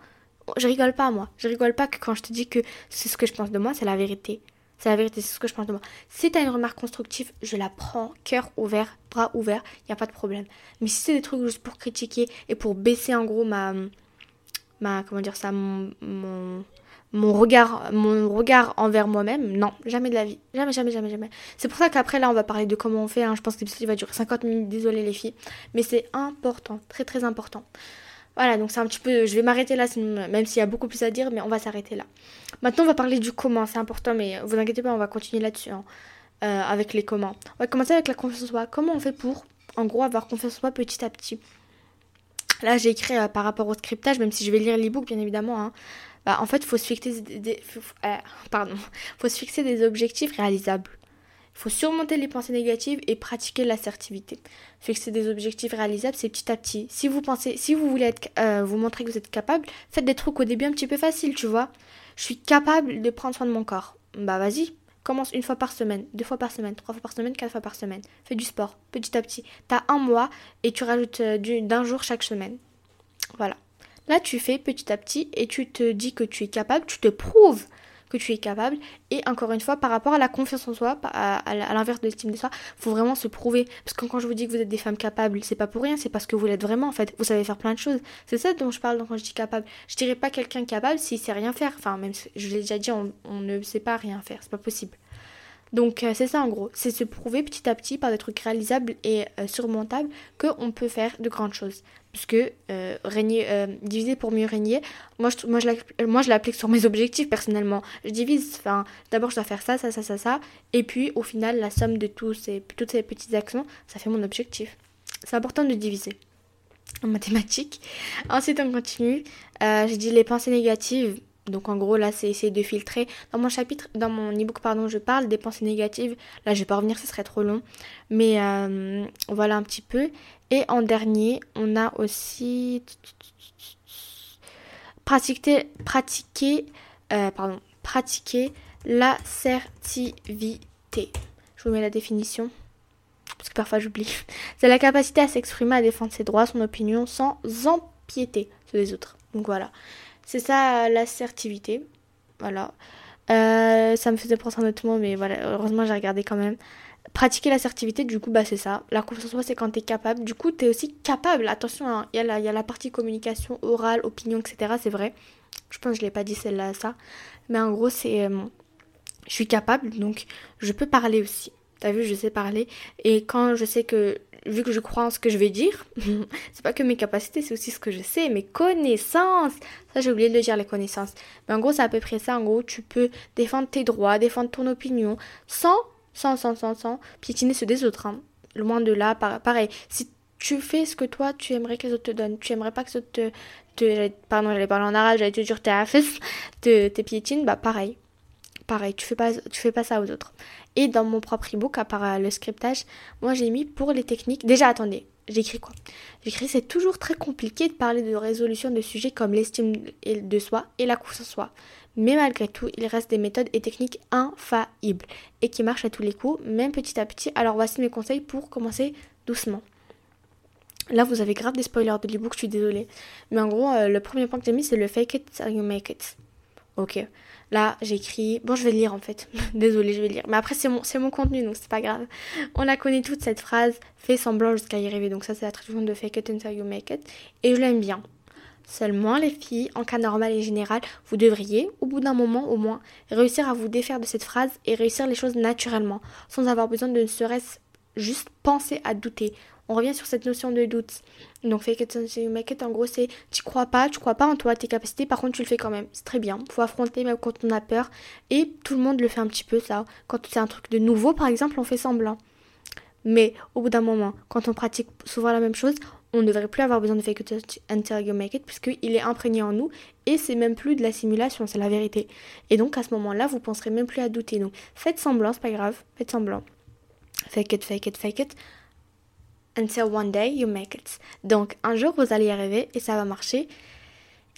je rigole pas moi. Je rigole pas que quand je te dis que c'est ce que je pense de moi, c'est la vérité. C'est la vérité, c'est ce que je pense de moi. Si t'as une remarque constructive, je la prends, cœur ouvert, bras ouverts, y a pas de problème. Mais si c'est des trucs juste pour critiquer et pour baisser en gros ma, ma comment dire ça, mon, mon, regard, mon regard envers moi-même, non, jamais de la vie, jamais, jamais, jamais, jamais. C'est pour ça qu'après là, on va parler de comment on fait. Hein. Je pense que l'épisode va durer 50 minutes. Désolé les filles, mais c'est important, très très important. Voilà, donc c'est un petit peu. Je vais m'arrêter là, même s'il y a beaucoup plus à dire, mais on va s'arrêter là. Maintenant, on va parler du comment, c'est important, mais vous inquiétez pas, on va continuer là-dessus, hein, euh, avec les comment. On va commencer avec la confiance en soi. Comment on fait pour, en gros, avoir confiance en soi petit à petit? Là, j'ai écrit euh, par rapport au scriptage, même si je vais lire l'ebook, bien évidemment. Hein. Bah, en fait, faut euh, faut se fixer des objectifs réalisables. Faut surmonter les pensées négatives et pratiquer l'assertivité. Fixer des objectifs réalisables, c'est petit à petit. Si vous pensez, si vous voulez euh, vous montrer que vous êtes capable, faites des trucs au début un petit peu faciles, tu vois. Je suis capable de prendre soin de mon corps. Bah vas-y, commence une fois par semaine, deux fois par semaine, trois fois par semaine, quatre fois par semaine. Fais du sport, petit à petit. T'as un mois et tu rajoutes euh, d'un jour chaque semaine. Voilà. Là, tu fais petit à petit et tu te dis que tu es capable, tu te prouves que tu es capable. Et encore une fois, par rapport à la confiance en soi, à, l'inverse de l'estime de soi, faut vraiment se prouver. Parce que quand je vous dis que vous êtes des femmes capables, c'est pas pour rien, c'est parce que vous l'êtes vraiment en fait. Vous savez faire plein de choses. C'est ça dont je parle quand je dis capable. Je dirais pas quelqu'un capable s'il sait rien faire. Enfin, même, je l'ai déjà dit, on ne sait pas rien faire, c'est pas possible. Donc euh, c'est ça en gros, c'est se prouver petit à petit par des trucs réalisables et euh, surmontables qu'on peut faire de grandes choses. Puisque euh, régner, diviser pour mieux régner, moi je, moi, je l'applique sur mes objectifs personnellement. Je divise, enfin d'abord je dois faire ça, ça, ça, ça, ça, et puis au final la somme de tous ces, toutes ces petites actions, ça fait mon objectif. C'est important de diviser en mathématiques. Ensuite on continue. J'ai dit les pensées négatives, donc en gros là c'est essayer de filtrer. Dans mon chapitre, dans mon ebook pardon, je parle des pensées négatives. Là je vais pas revenir, ce serait trop long. Mais euh, voilà un petit peu. Et en dernier, on a aussi pratiquer, pratiquer, euh, pardon, pratiquer l'assertivité. Je vous mets la définition parce que parfois j'oublie. C'est la capacité à s'exprimer, à défendre ses droits, son opinion sans empiéter sur les autres. Donc voilà. C'est ça l'assertivité. Voilà. Euh, ça me faisait penser à mais voilà, heureusement j'ai regardé quand même. Pratiquer l'assertivité, du coup, bah c'est ça. La confiance en soi, c'est quand t'es capable. Du coup, t'es aussi capable. Attention, hein, il y, a la partie communication orale, opinion, etc. C'est vrai. Je pense que je l'ai pas dit celle-là, ça. Mais en gros, c'est. Euh, je suis capable, donc je peux parler aussi. T'as vu, je sais parler. Et quand je sais que vu que je crois en ce que je vais dire, c'est pas que mes capacités, c'est aussi ce que je sais, mes connaissances. Ça, j'ai oublié de le dire, les connaissances. Mais en gros, c'est à peu près ça. En gros, tu peux défendre tes droits, défendre ton opinion, sans, sans, sans, sans, sans piétiner ceux des autres. Hein. Loin de là, pareil. Si tu fais ce que toi, tu aimerais que les autres te donnent, tu aimerais pas que les autres te, pardon, j'allais parler en arabe, j'allais te dire tes te, te piétines, bah pareil pareil, tu fais pas, tu fais pas ça aux autres. Et dans mon propre ebook, à part euh, le scriptage, moi j'ai mis pour les techniques. Déjà, attendez, j'écris quoi? J'écris c'est toujours très compliqué de parler de résolution de sujets comme l'estime de soi et la confiance en soi. Mais malgré tout, il reste des méthodes et techniques infaillibles et qui marchent à tous les coups, même petit à petit. Alors voici mes conseils pour commencer doucement. Là, vous avez grave des spoilers de l'ebook, je suis désolée. Mais en gros, euh, le premier point que j'ai mis, c'est le fake it till you make it. Ok. Là, j'écris. Bon, je vais lire en fait. Désolée, je vais lire. Mais après, c'est mon, c'est mon contenu, donc c'est pas grave. On la connaît toute cette phrase. Fais semblant jusqu'à y rêver. Donc, ça, c'est la traduction de fake it until you make it. Et je l'aime bien. Seulement, les filles, en cas normal et général, vous devriez, au bout d'un moment au moins, réussir à vous défaire de cette phrase et réussir les choses naturellement, sans avoir besoin de ne serait-ce juste penser à douter. On revient sur cette notion de doute. Donc fake it until you make it, en gros c'est tu crois pas, tu crois pas en toi, tes capacités, par contre tu le fais quand même. C'est très bien. Faut affronter même quand on a peur. Et tout le monde le fait un petit peu ça. Quand c'est un truc de nouveau par exemple, on fait semblant. Mais au bout d'un moment, quand on pratique souvent la même chose, on ne devrait plus avoir besoin de fake it until you make it puisqu'il est imprégné en nous et c'est même plus de la simulation, c'est la vérité. Et donc à ce moment-là, vous penserez même plus à douter. Donc faites semblant, c'est pas grave, faites semblant. Fake it, fake it, fake it until one day you make it. Donc un jour vous allez y arriver et ça va marcher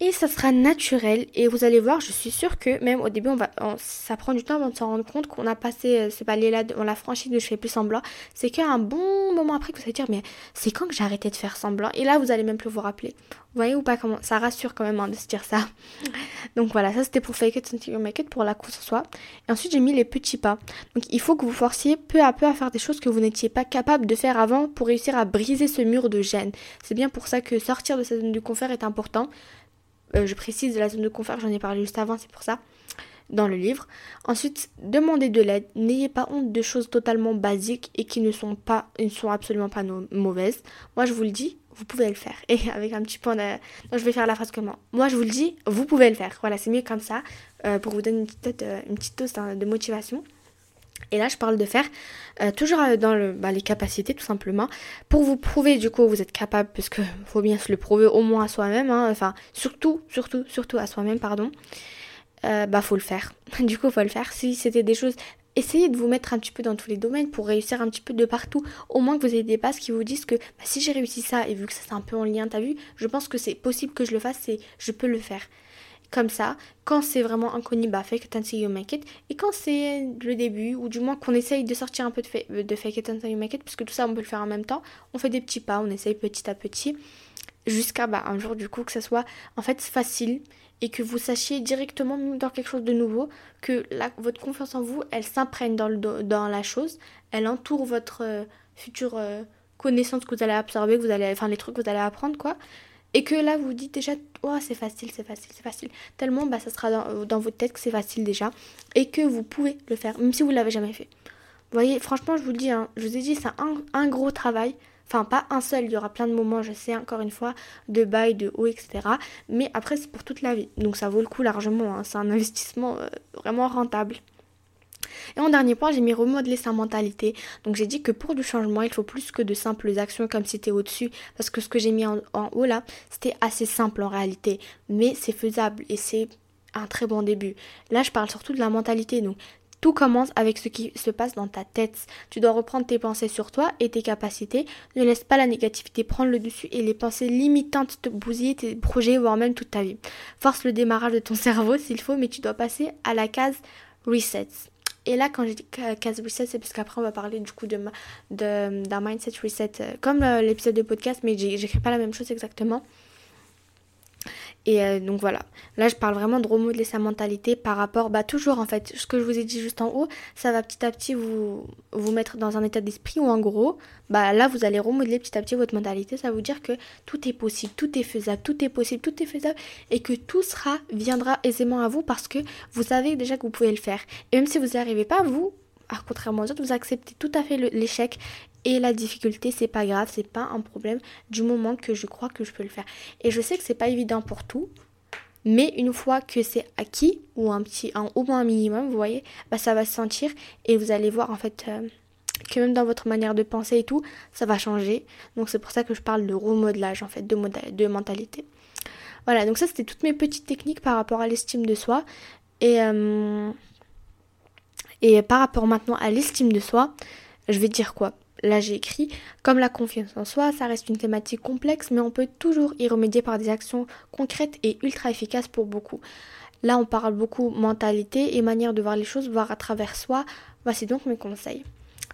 et ça sera naturel. Et vous allez voir je suis sûre que même au début on va ça prend du temps avant de s'en rendre compte qu'on a passé euh, ce palier là on l'a franchi de je fais plus semblant. C'est qu'à un bon moment après que vous allez dire mais c'est quand que j'ai arrêté de faire semblant? Et là vous allez même plus vous rappeler. Vous voyez ou pas comment? Ça rassure quand même hein, de se dire ça. Donc voilà ça c'était pour fake it until you make it pour la course en soi. Et ensuite j'ai mis les petits pas. Donc il faut que vous forciez peu à peu à faire des choses que vous n'étiez pas capable de faire avant pour réussir à briser ce mur de gêne. C'est bien pour ça que sortir de cette zone de confort est important euh, je précise de la zone de confort, j'en ai parlé juste avant, c'est pour ça, dans le livre. Ensuite, demandez de l'aide. N'ayez pas honte de choses totalement basiques et qui ne sont pas, ne sont absolument pas mauvaises. Moi, je vous le dis, vous pouvez le faire. Et avec un petit point de... je vais faire la phrase comment Moi, je vous le dis, vous pouvez le faire. Voilà, c'est mieux comme ça, euh, pour vous donner une petite, euh, une petite dose de motivation. Et là, je parle de faire euh, toujours euh, dans bah, les capacités, tout simplement, pour vous prouver du coup vous êtes capable, parce qu'il faut bien se le prouver au moins à soi-même, hein, enfin surtout, surtout, surtout à soi-même, pardon. Euh, bah faut le faire. du coup, faut le faire. Si c'était des choses, essayez de vous mettre un petit peu dans tous les domaines pour réussir un petit peu de partout. Au moins que vous ayez des bases qui vous disent que bah, si j'ai réussi ça et vu que ça c'est un peu en lien, t'as vu, je pense que c'est possible que je le fasse et je peux le faire comme ça. Quand c'est vraiment inconnu, bah fake it until you make it. Et quand c'est le début, ou du moins qu'on essaye de sortir un peu de, fake it until you make it, parce que tout ça on peut le faire en même temps, on fait des petits pas, on essaye petit à petit, jusqu'à bah, un jour du coup que ça soit en fait facile et que vous sachiez directement dans quelque chose de nouveau que votre confiance en vous, elle s'imprègne dans, dans la chose, elle entoure votre euh, future euh, connaissance que vous allez absorber, que vous allez, enfin les trucs que vous allez apprendre quoi. Et que là, vous dites déjà, c'est facile, c'est facile, c'est facile. Tellement, bah, ça sera dans, dans votre tête que c'est facile déjà. Et que vous pouvez le faire, même si vous ne l'avez jamais fait. Vous voyez, franchement, je vous le dis, hein, je vous ai dit, c'est un, un, gros travail. Enfin, pas un seul, il y aura plein de moments, je sais, encore une fois, de bail, de haut, etc. Mais après, c'est pour toute la vie. Donc, ça vaut le coup largement. Hein. C'est un investissement euh, vraiment rentable. Et en dernier point, j'ai mis remodeler sa mentalité. Donc j'ai dit que pour du changement, il faut plus que de simples actions comme c'était au-dessus. Parce que ce que j'ai mis en, haut là, c'était assez simple en réalité. Mais c'est faisable et c'est un très bon début. Là, je parle surtout de la mentalité. Donc tout commence avec ce qui se passe dans ta tête. Tu dois reprendre tes pensées sur toi et tes capacités. Ne laisse pas la négativité prendre le dessus et les pensées limitantes te bousiller tes projets, voire même toute ta vie. Force le démarrage de ton cerveau s'il faut, mais tu dois passer à la case reset. Et là, quand je dis case reset, c'est parce qu'après, on va parler du coup d'un de, mindset reset, euh, comme euh, l'épisode de podcast, mais j'écris pas la même chose exactement. Et euh, donc voilà, là je parle vraiment de remodeler sa mentalité par rapport, bah toujours en fait, ce que je vous ai dit juste en haut, ça va petit à petit vous, vous mettre dans un état d'esprit où en gros, bah là vous allez remodeler petit à petit votre mentalité, ça va vous dire que tout est possible, tout est faisable, tout est possible, tout est faisable et que tout sera, viendra aisément à vous parce que vous savez déjà que vous pouvez le faire. Et même si vous n'y arrivez pas, vous, contrairement aux autres, vous acceptez tout à fait l'échec et la difficulté, c'est pas grave, c'est pas un problème du moment que je crois que je peux le faire. Et je sais que c'est pas évident pour tout, mais une fois que c'est acquis, ou un petit, un, au moins un minimum, vous voyez, bah ça va se sentir et vous allez voir en fait euh, que même dans votre manière de penser et tout, ça va changer. Donc c'est pour ça que je parle de remodelage en fait, de, de mentalité. Voilà, donc ça c'était toutes mes petites techniques par rapport à l'estime de soi. Et, euh, et par rapport maintenant à l'estime de soi, je vais dire quoi? Là, j'ai écrit, comme la confiance en soi, ça reste une thématique complexe, mais on peut toujours y remédier par des actions concrètes et ultra efficaces pour beaucoup. Là, on parle beaucoup mentalité et manière de voir les choses, voir à travers soi. Voici donc mes conseils.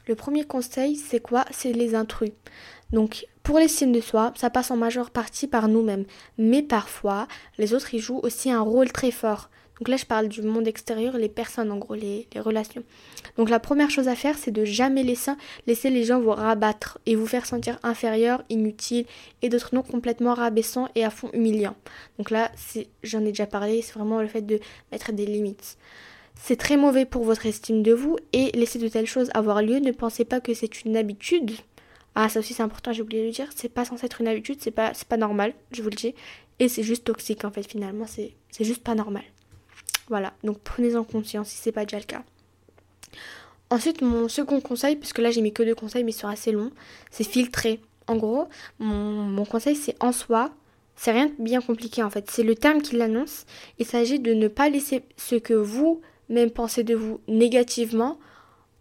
Le premier conseil, c'est quoi? C'est les intrus. Donc, pour l'estime de soi, ça passe en majeure partie par nous-mêmes. Mais parfois, les autres y jouent aussi un rôle très fort. Donc là, je parle du monde extérieur, les personnes, en gros, les, relations. Donc la première chose à faire, c'est de jamais laisser, laisser les gens vous rabattre et vous faire sentir inférieur, inutile et d'autres noms complètement rabaissants et à fond humiliants. Donc là, j'en ai déjà parlé, c'est vraiment le fait de mettre des limites. C'est très mauvais pour votre estime de vous et laisser de telles choses avoir lieu. Ne pensez pas que c'est une habitude. Ah, ça aussi c'est important, j'ai oublié de le dire. C'est pas censé être une habitude, c'est pas, pas normal, je vous le dis. Et c'est juste toxique en fait, finalement, c'est juste pas normal. Voilà, donc prenez-en conscience si c'est pas déjà le cas. Ensuite, mon second conseil, puisque là j'ai mis que deux conseils mais ils sont assez longs, c'est filtrer. En gros, mon, mon conseil c'est en soi, c'est rien de bien compliqué en fait. C'est le terme qui l'annonce. Il s'agit de ne pas laisser ce que vous même pensez de vous négativement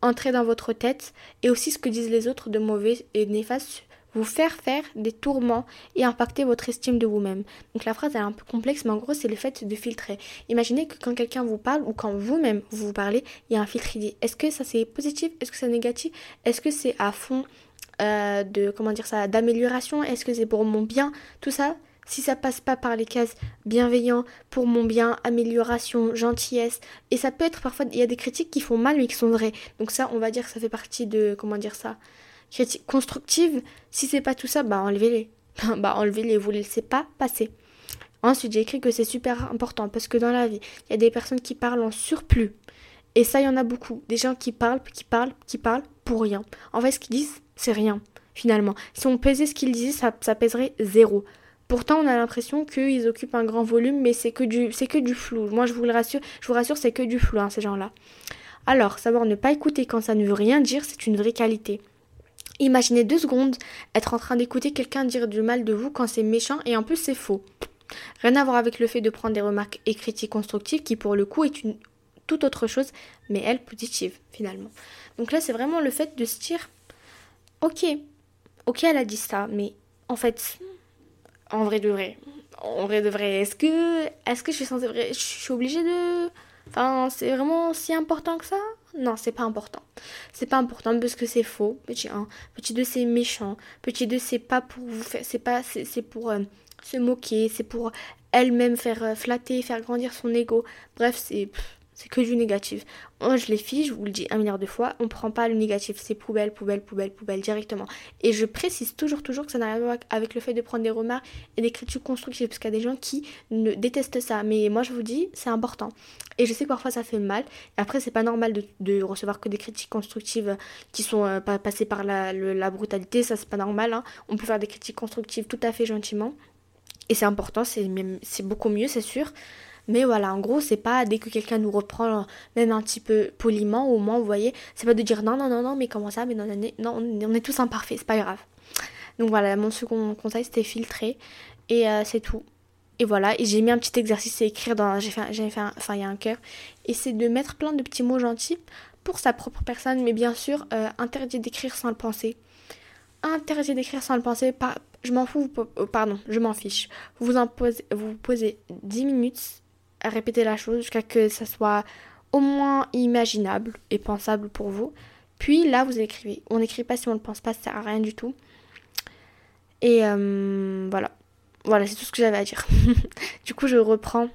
entrer dans votre tête et aussi ce que disent les autres de mauvais et néfastes vous faire faire des tourments et impacter votre estime de vous-même. Donc la phrase est un peu complexe, mais en gros c'est le fait de filtrer. Imaginez que quand quelqu'un vous parle ou quand vous-même vous parlez, il y a un filtre. Il dit est-ce que ça c'est positif, est-ce que c'est négatif, est-ce que c'est à fond euh, de comment dire ça, d'amélioration, est-ce que c'est pour mon bien, tout ça. Si ça passe pas par les cases bienveillant, pour mon bien, amélioration, gentillesse, et ça peut être parfois, il y a des critiques qui font mal mais qui sont vraies. Donc ça, on va dire que ça fait partie de, comment dire ça, critique constructive. Si c'est pas tout ça, bah enlevez-les. bah enlevez-les, vous les laissez pas passer. Ensuite, j'ai écrit que c'est super important parce que dans la vie, il y a des personnes qui parlent en surplus. Et ça, il y en a beaucoup. Des gens qui parlent, qui parlent, qui parlent pour rien. En fait, ce qu'ils disent, c'est rien, finalement. Si on pesait ce qu'ils disaient, ça, ça pèserait zéro. Pourtant, on a l'impression qu'ils occupent un grand volume, mais c'est que du, flou. Moi, je vous le rassure, je vous rassure, c'est que du flou, hein, ces gens-là. Alors, savoir ne pas écouter quand ça ne veut rien dire, c'est une vraie qualité. Imaginez deux secondes être en train d'écouter quelqu'un dire du mal de vous quand c'est méchant et en plus c'est faux. Rien à voir avec le fait de prendre des remarques et critiques constructives qui pour le coup est une toute autre chose, mais elle positive finalement. Donc là c'est vraiment le fait de se dire ok, ok elle a dit ça, mais en fait en vrai de vrai. En vrai de vrai, est-ce que, est-ce que je je suis obligée de, enfin, c'est vraiment si important que ça? Non, c'est pas important. C'est pas important parce que c'est faux. Petit 1, petit 2, c'est méchant. Petit 2, c'est pas pour vous faire, c'est pas, c'est pour euh, se moquer, c'est pour elle-même faire euh, flatter, faire grandir son ego. Bref, c'est c'est que du négatif. Moi, je les filles, je vous le dis un milliard de fois, on prend pas le négatif, c'est poubelle, poubelle, poubelle, poubelle directement. Et je précise toujours, toujours que ça n'a rien à voir avec le fait de prendre des remarques et des critiques constructives, parce qu'il y a des gens qui ne détestent ça. Mais moi, je vous dis, c'est important. Et je sais que parfois ça fait mal. Et après, c'est pas normal de, recevoir que des critiques constructives qui sont euh, pas passées par la, la, brutalité, ça c'est pas normal. Hein. On peut faire des critiques constructives tout à fait gentiment. Et c'est important, c'est beaucoup mieux, c'est sûr. Mais voilà, en gros, c'est pas dès que quelqu'un nous reprend, même un petit peu poliment, au moins, vous voyez, c'est pas de dire non, non, non, non, mais comment ça, mais non, non, non on est tous imparfaits, c'est pas grave. Donc voilà, mon second conseil, c'était filtrer. Et euh, c'est tout. Et voilà, et j'ai mis un petit exercice, c'est écrire dans. J'ai fait, j'ai fait enfin, il y a un cœur. Et c'est de mettre plein de petits mots gentils pour sa propre personne, mais bien sûr, euh, interdit d'écrire sans le penser. Interdit d'écrire sans le penser. Je m'en fous, euh, pardon, je m'en fiche. Vous vous, imposez, vous posez 10 minutes répéter la chose jusqu'à que ça soit au moins imaginable et pensable pour vous. Puis là, vous écrivez. On n'écrit pas si on ne pense pas, ça sert à rien du tout. Et euh, voilà. Voilà, c'est tout ce que j'avais à dire. du coup, je reprends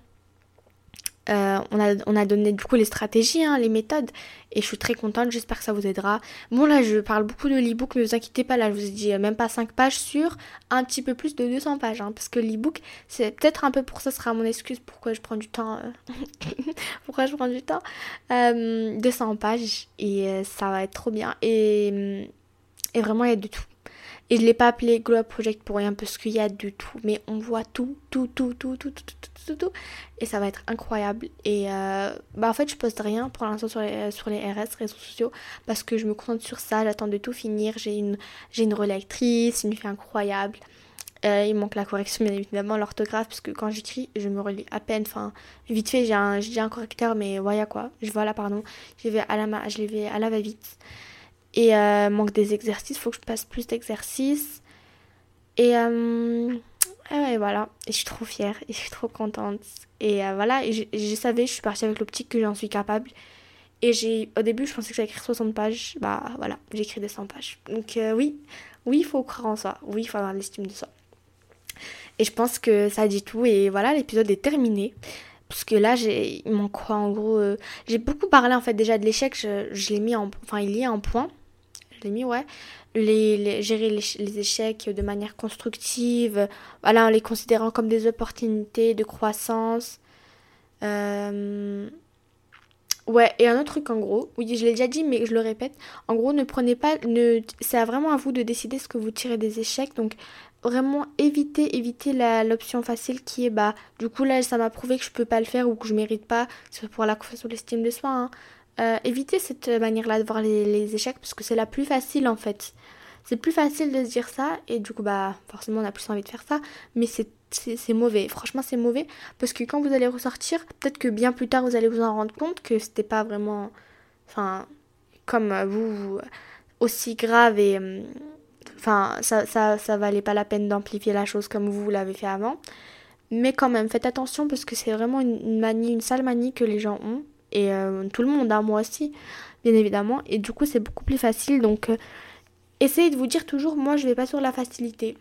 euh, on, a, on, a, donné du coup les stratégies, hein, les méthodes, et je suis très contente, j'espère que ça vous aidera. Bon là je parle beaucoup de l'ebook, mais vous inquiétez pas, là je vous ai dit euh, même pas 5 pages sur un petit peu plus de 200 pages, hein, parce que l'ebook c'est peut-être un peu pour ça, ce sera mon excuse pourquoi je prends du temps, euh, pourquoi je prends du temps, 200 pages, et ça va être trop bien, et, et vraiment il y a de tout. Et je ne l'ai pas appelé Globe Project pour rien parce qu'il y a du tout. Mais on voit tout, tout, tout, tout, tout, tout, tout, tout, tout. Et ça va être incroyable. Et euh, bah en fait, je poste rien pour l'instant sur les, sur les RS, réseaux sociaux, parce que je me concentre sur ça. J'attends de tout finir. J'ai une, j'ai une relectrice, une fille incroyable. Euh, il manque la correction, bien évidemment, l'orthographe, parce que quand j'écris, je me relis à peine. Enfin, vite fait, j'ai un, j'ai un correcteur, mais voilà quoi. Je voilà, pardon. Je vais à la, je vais à la va-vite. Et euh, manque des exercices, faut que je passe plus d'exercices. Et, euh, voilà, et je suis trop fière et je suis trop contente. Et euh, voilà, et je, savais, je suis partie avec l'optique que j'en suis capable. Et j'ai, au début, je pensais que j'allais écrire 60 pages. Bah voilà, j'ai écrit des 100 pages. Donc euh, oui, oui, il faut croire en soi. Oui, il faut avoir l'estime de soi. Et je pense que ça dit tout. Et voilà, l'épisode est terminé. parce que là, j'ai, il manque quoi en gros euh, J'ai beaucoup parlé en fait déjà de l'échec, je, je l'ai mis en, enfin il y a un point, je l'ai mis ouais. Les, gérer les, échecs de manière constructive, voilà, en les considérant comme des opportunités de croissance. Euh, Ouais, et un autre truc en gros, oui, je l'ai déjà dit, mais je le répète. En gros, ne prenez pas. Ne, c'est vraiment à vous de décider ce que vous tirez des échecs. Donc, vraiment évitez, évitez l'option facile qui est bah, du coup, là, ça m'a prouvé que je peux pas le faire ou que je mérite pas. C'est pour la confiance ou l'estime de soi. Hein. Euh, évitez cette manière-là de voir les, échecs parce que c'est la plus facile en fait. C'est plus facile de se dire ça et du coup, bah, forcément, on a plus envie de faire ça. Mais c'est c'est mauvais. Franchement, c'est mauvais parce que quand vous allez ressortir, peut-être que bien plus tard, vous allez vous en rendre compte que c'était pas vraiment, enfin, comme vous, aussi grave et, euh, enfin, ça, ça, ça valait pas la peine d'amplifier la chose comme vous l'avez fait avant. Mais quand même, faites attention parce que c'est vraiment une, manie, une sale manie que les gens ont et euh, tout le monde, hein, moi aussi, bien évidemment. Et du coup, c'est beaucoup plus facile. Donc, euh, essayez de vous dire toujours, moi, je vais pas sur la facilité.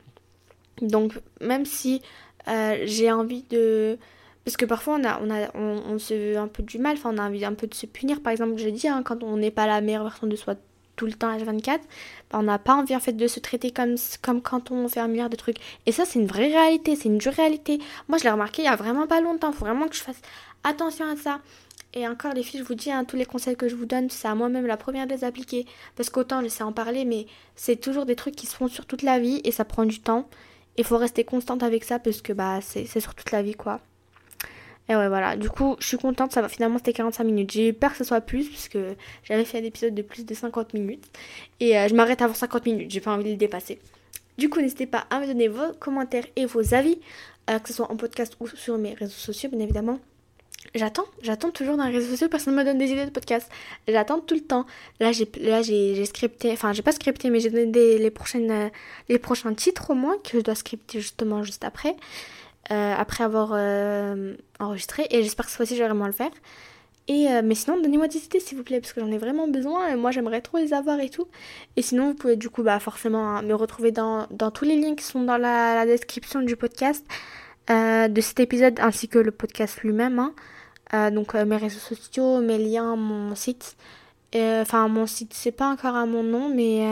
Donc même si euh, j'ai envie de... Parce que parfois on a, on a on, se veut un peu du mal, enfin on a envie un peu de se punir. Par exemple, je dis, hein, quand on n'est pas la meilleure version de soi tout le temps H24, bah, on n'a pas envie en fait de se traiter comme, comme quand on fait un milliard de trucs. Et ça c'est une vraie réalité, c'est une dure réalité. Moi je l'ai remarqué il y a vraiment pas longtemps, faut vraiment que je fasse attention à ça. Et encore les filles, je vous dis, hein, tous les conseils que je vous donne, c'est à moi-même la première de les appliquer. Parce qu'autant je sais en parler, mais c'est toujours des trucs qui se font sur toute la vie et ça prend du temps. Il faut rester constante avec ça parce que bah c'est sur toute la vie quoi. Et ouais voilà, du coup je suis contente, ça va finalement c'était 45 minutes. J'ai eu peur que ce soit plus puisque j'avais fait un épisode de plus de 50 minutes. Et euh, je m'arrête avant 50 minutes, j'ai pas envie de le dépasser. Du coup n'hésitez pas à me donner vos commentaires et vos avis, euh, que ce soit en podcast ou sur mes réseaux sociaux bien évidemment. J'attends, j'attends toujours dans les réseaux sociaux, personne ne me donne des idées de podcast. J'attends tout le temps. Là, j'ai, là, j'ai, scripté, enfin, j'ai pas scripté, mais j'ai donné les prochaines, euh, les prochains titres au moins que je dois scripter justement juste après, euh, après avoir euh, enregistré. Et j'espère que cette fois-ci, je vais vraiment le faire. Et mais sinon, donnez-moi des idées s'il vous plaît, parce que j'en ai vraiment besoin et moi j'aimerais trop les avoir et tout. Et sinon, vous pouvez du coup, bah, forcément hein, me retrouver dans, dans, tous les liens qui sont dans la, description du podcast, de cet épisode ainsi que le podcast lui-même. Hein. Euh, donc euh, mes réseaux sociaux, mes liens, mon site. Euh, enfin, mon site, c'est pas encore à mon nom, mais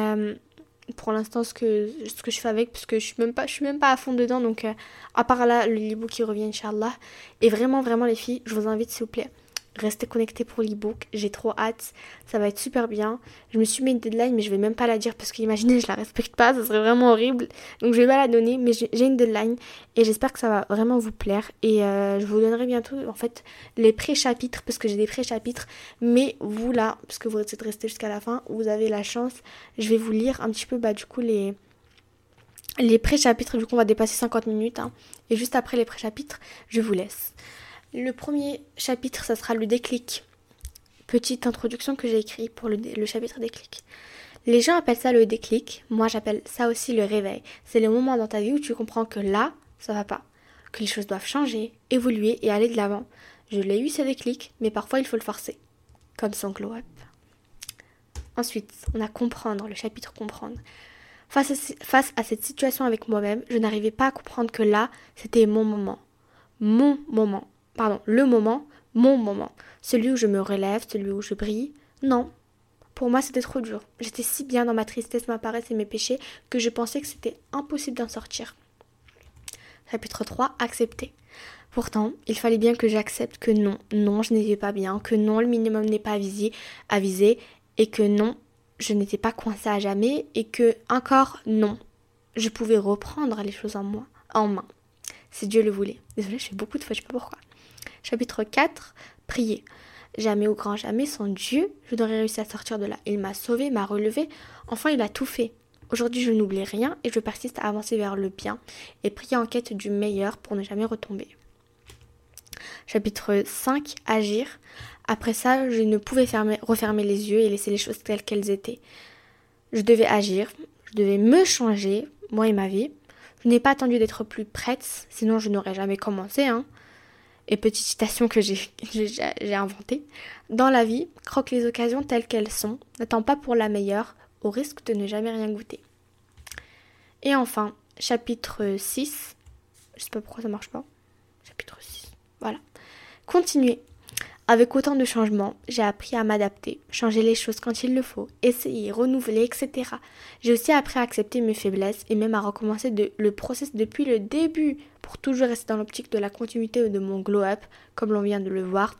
pour l'instant, ce que, ce que je fais avec, parce que je suis même pas, je suis même pas à fond dedans. Donc, à part là, le e qui revient, Inch'Allah. Et vraiment, vraiment, les filles, je vous invite, s'il vous plaît, Restez connectés pour l'ebook. J'ai trop hâte. Ça va être super bien. Je me suis mis une deadline, mais je vais même pas la dire parce qu'imaginez, je la respecte pas. Ça serait vraiment horrible. Donc je vais pas la donner, mais j'ai une deadline et j'espère que ça va vraiment vous plaire. Et euh, je vous donnerai bientôt, en fait, les pré-chapitres parce que j'ai des pré-chapitres. Mais vous là, parce que vous êtes resté jusqu'à la fin, vous avez la chance. Je vais vous lire un petit peu, bah, du coup, les les pré-chapitres, du coup on va dépasser 50 minutes. Hein. Et juste après les pré-chapitres, je vous laisse. Le premier chapitre, ça sera le déclic. Petite introduction que j'ai écrit pour le, chapitre déclic. Les gens appellent ça le déclic, moi j'appelle ça aussi le réveil. C'est le moment dans ta vie où tu comprends que là, ça va pas, que les choses doivent changer, évoluer et aller de l'avant. Je l'ai eu ce déclic, mais parfois il faut le forcer, comme son glow-up. Ensuite, on a comprendre, le chapitre comprendre. Face à cette situation avec moi-même, je n'arrivais pas à comprendre que là, c'était mon moment. Mon moment pardon, le moment, mon moment, celui où je me relève, celui où je brille. Non, pour moi c'était trop dur. J'étais si bien dans ma tristesse, ma paresse et mes péchés que je pensais que c'était impossible d'en sortir. Chapitre 3, accepter. Pourtant, il fallait bien que j'accepte que non, non, je n'étais pas bien, que non, le minimum n'est pas avisé, et que non, je n'étais pas coincée à jamais, et que encore non, je pouvais reprendre les choses en moi, en main, si Dieu le voulait. Désolée, je fais beaucoup de fois, je sais pas pourquoi. Chapitre 4, prier. Jamais au grand jamais, sans Dieu, je n'aurais réussi à sortir de là. Il m'a sauvé, m'a relevé, enfin il a tout fait. Aujourd'hui, je n'oublie rien et je persiste à avancer vers le bien et prier en quête du meilleur pour ne jamais retomber. Chapitre 5, agir. Après ça, je ne pouvais refermer les yeux et laisser les choses telles qu'elles étaient. Je devais agir, je devais me changer, moi et ma vie. Je n'ai pas attendu d'être plus prête, sinon je n'aurais jamais commencé. Hein et petite citation que j'ai inventée. Dans la vie, croque les occasions telles qu'elles sont, n'attends pas pour la meilleure, au risque de ne jamais rien goûter. Et enfin, chapitre 6. Je sais pas pourquoi ça marche pas. Chapitre 6. Voilà. continuer. Avec autant de changements, j'ai appris à m'adapter, changer les choses quand il le faut, essayer, renouveler, etc. J'ai aussi appris à accepter mes faiblesses et même à recommencer le process depuis le début pour toujours rester dans l'optique de la continuité de mon glow-up, comme l'on vient de le voir.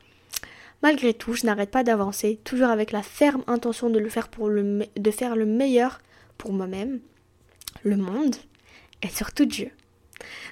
Malgré tout, je n'arrête pas d'avancer, toujours avec la ferme intention de le faire pour le, de faire le meilleur pour moi-même, le monde et surtout Dieu.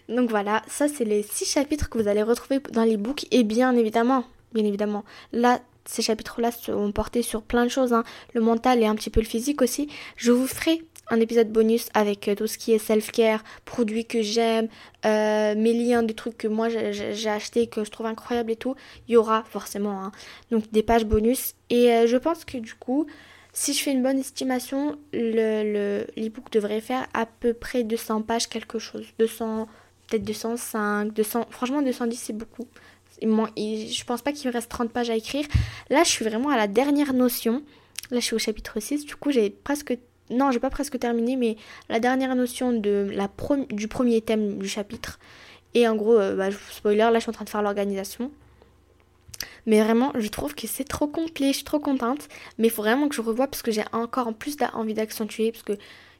Donc voilà, ça c'est les six chapitres que vous allez retrouver dans les books et bien évidemment, bien évidemment, là ces chapitres-là sont portés sur plein de choses, hein. le mental et un petit peu le physique aussi. Je vous ferai un épisode bonus avec euh, tout ce qui est self-care, produits que j'aime, euh, mes liens, des trucs que moi j'ai acheté que je trouve incroyables et tout. Il y aura forcément hein. donc des pages bonus. Et euh, je pense que du coup, si je fais une bonne estimation, le l'ebook devrait faire à peu près 200 pages quelque chose. 200, peut-être 205, 200, franchement 210 c'est beaucoup. Je pense pas qu'il me reste 30 pages à écrire. Là, je suis vraiment à la dernière notion. Là, je suis au chapitre 6. Du coup, j'ai presque. Non, j'ai pas presque terminé, mais la dernière notion du premier thème du chapitre. Et en gros, euh, bah, spoiler, là, je suis en train de faire l'organisation. Mais vraiment, je trouve que c'est trop complet, je suis trop contente. Mais il faut vraiment que je revoie parce que j'ai encore en plus envie d'accentuer. Parce que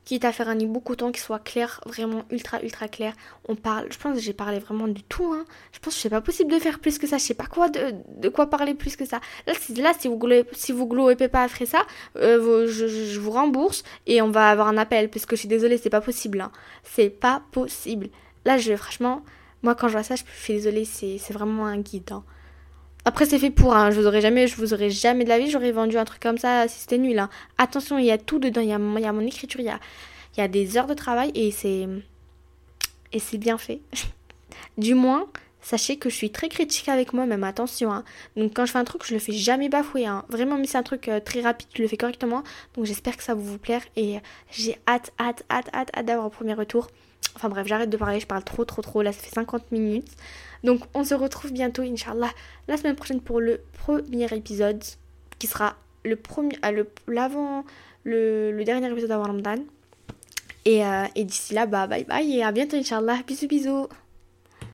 quitte à faire un e-book, autant qu'il soit clair, vraiment ultra ultra clair. On parle, je pense que j'ai parlé vraiment du tout. Hein. Je pense que c'est pas possible de faire plus que ça. Je sais pas quoi de, quoi parler plus que ça. Là, si, là, si vous si vous pas après ça, euh, je, vous rembourse et on va avoir un appel parce que je suis désolée, c'est pas possible. Hein. C'est pas possible. Là, je franchement, moi quand je vois ça, je suis désolée, c'est vraiment un guide. Hein. Après c'est fait pour, je vous aurais jamais, je vous aurais jamais de la vie, j'aurais vendu un truc comme ça si c'était nul. Hein. Attention, il y a tout dedans, il y a, mon écriture, il y a, des heures de travail et c'est et c'est bien fait. du moins, sachez que je suis très critique avec moi-même, attention. Hein. Donc quand je fais un truc, je le fais jamais bafouer. Hein. Vraiment, mais c'est un truc euh, très rapide, je le fais correctement. Donc j'espère que ça va vous plaire et j'ai hâte, hâte, hâte, hâte, hâte d'avoir un premier retour. Enfin bref, j'arrête de parler, je parle trop, trop, trop. Là, ça fait 50 minutes. Donc on se retrouve bientôt, Inch'Allah, la semaine prochaine pour le premier épisode qui sera le premier, ah, l'avant, le, dernier épisode avant Ramadan. Et, euh, et d'ici là, bah bye bye et à bientôt, Inch'Allah. Bisous, bisous.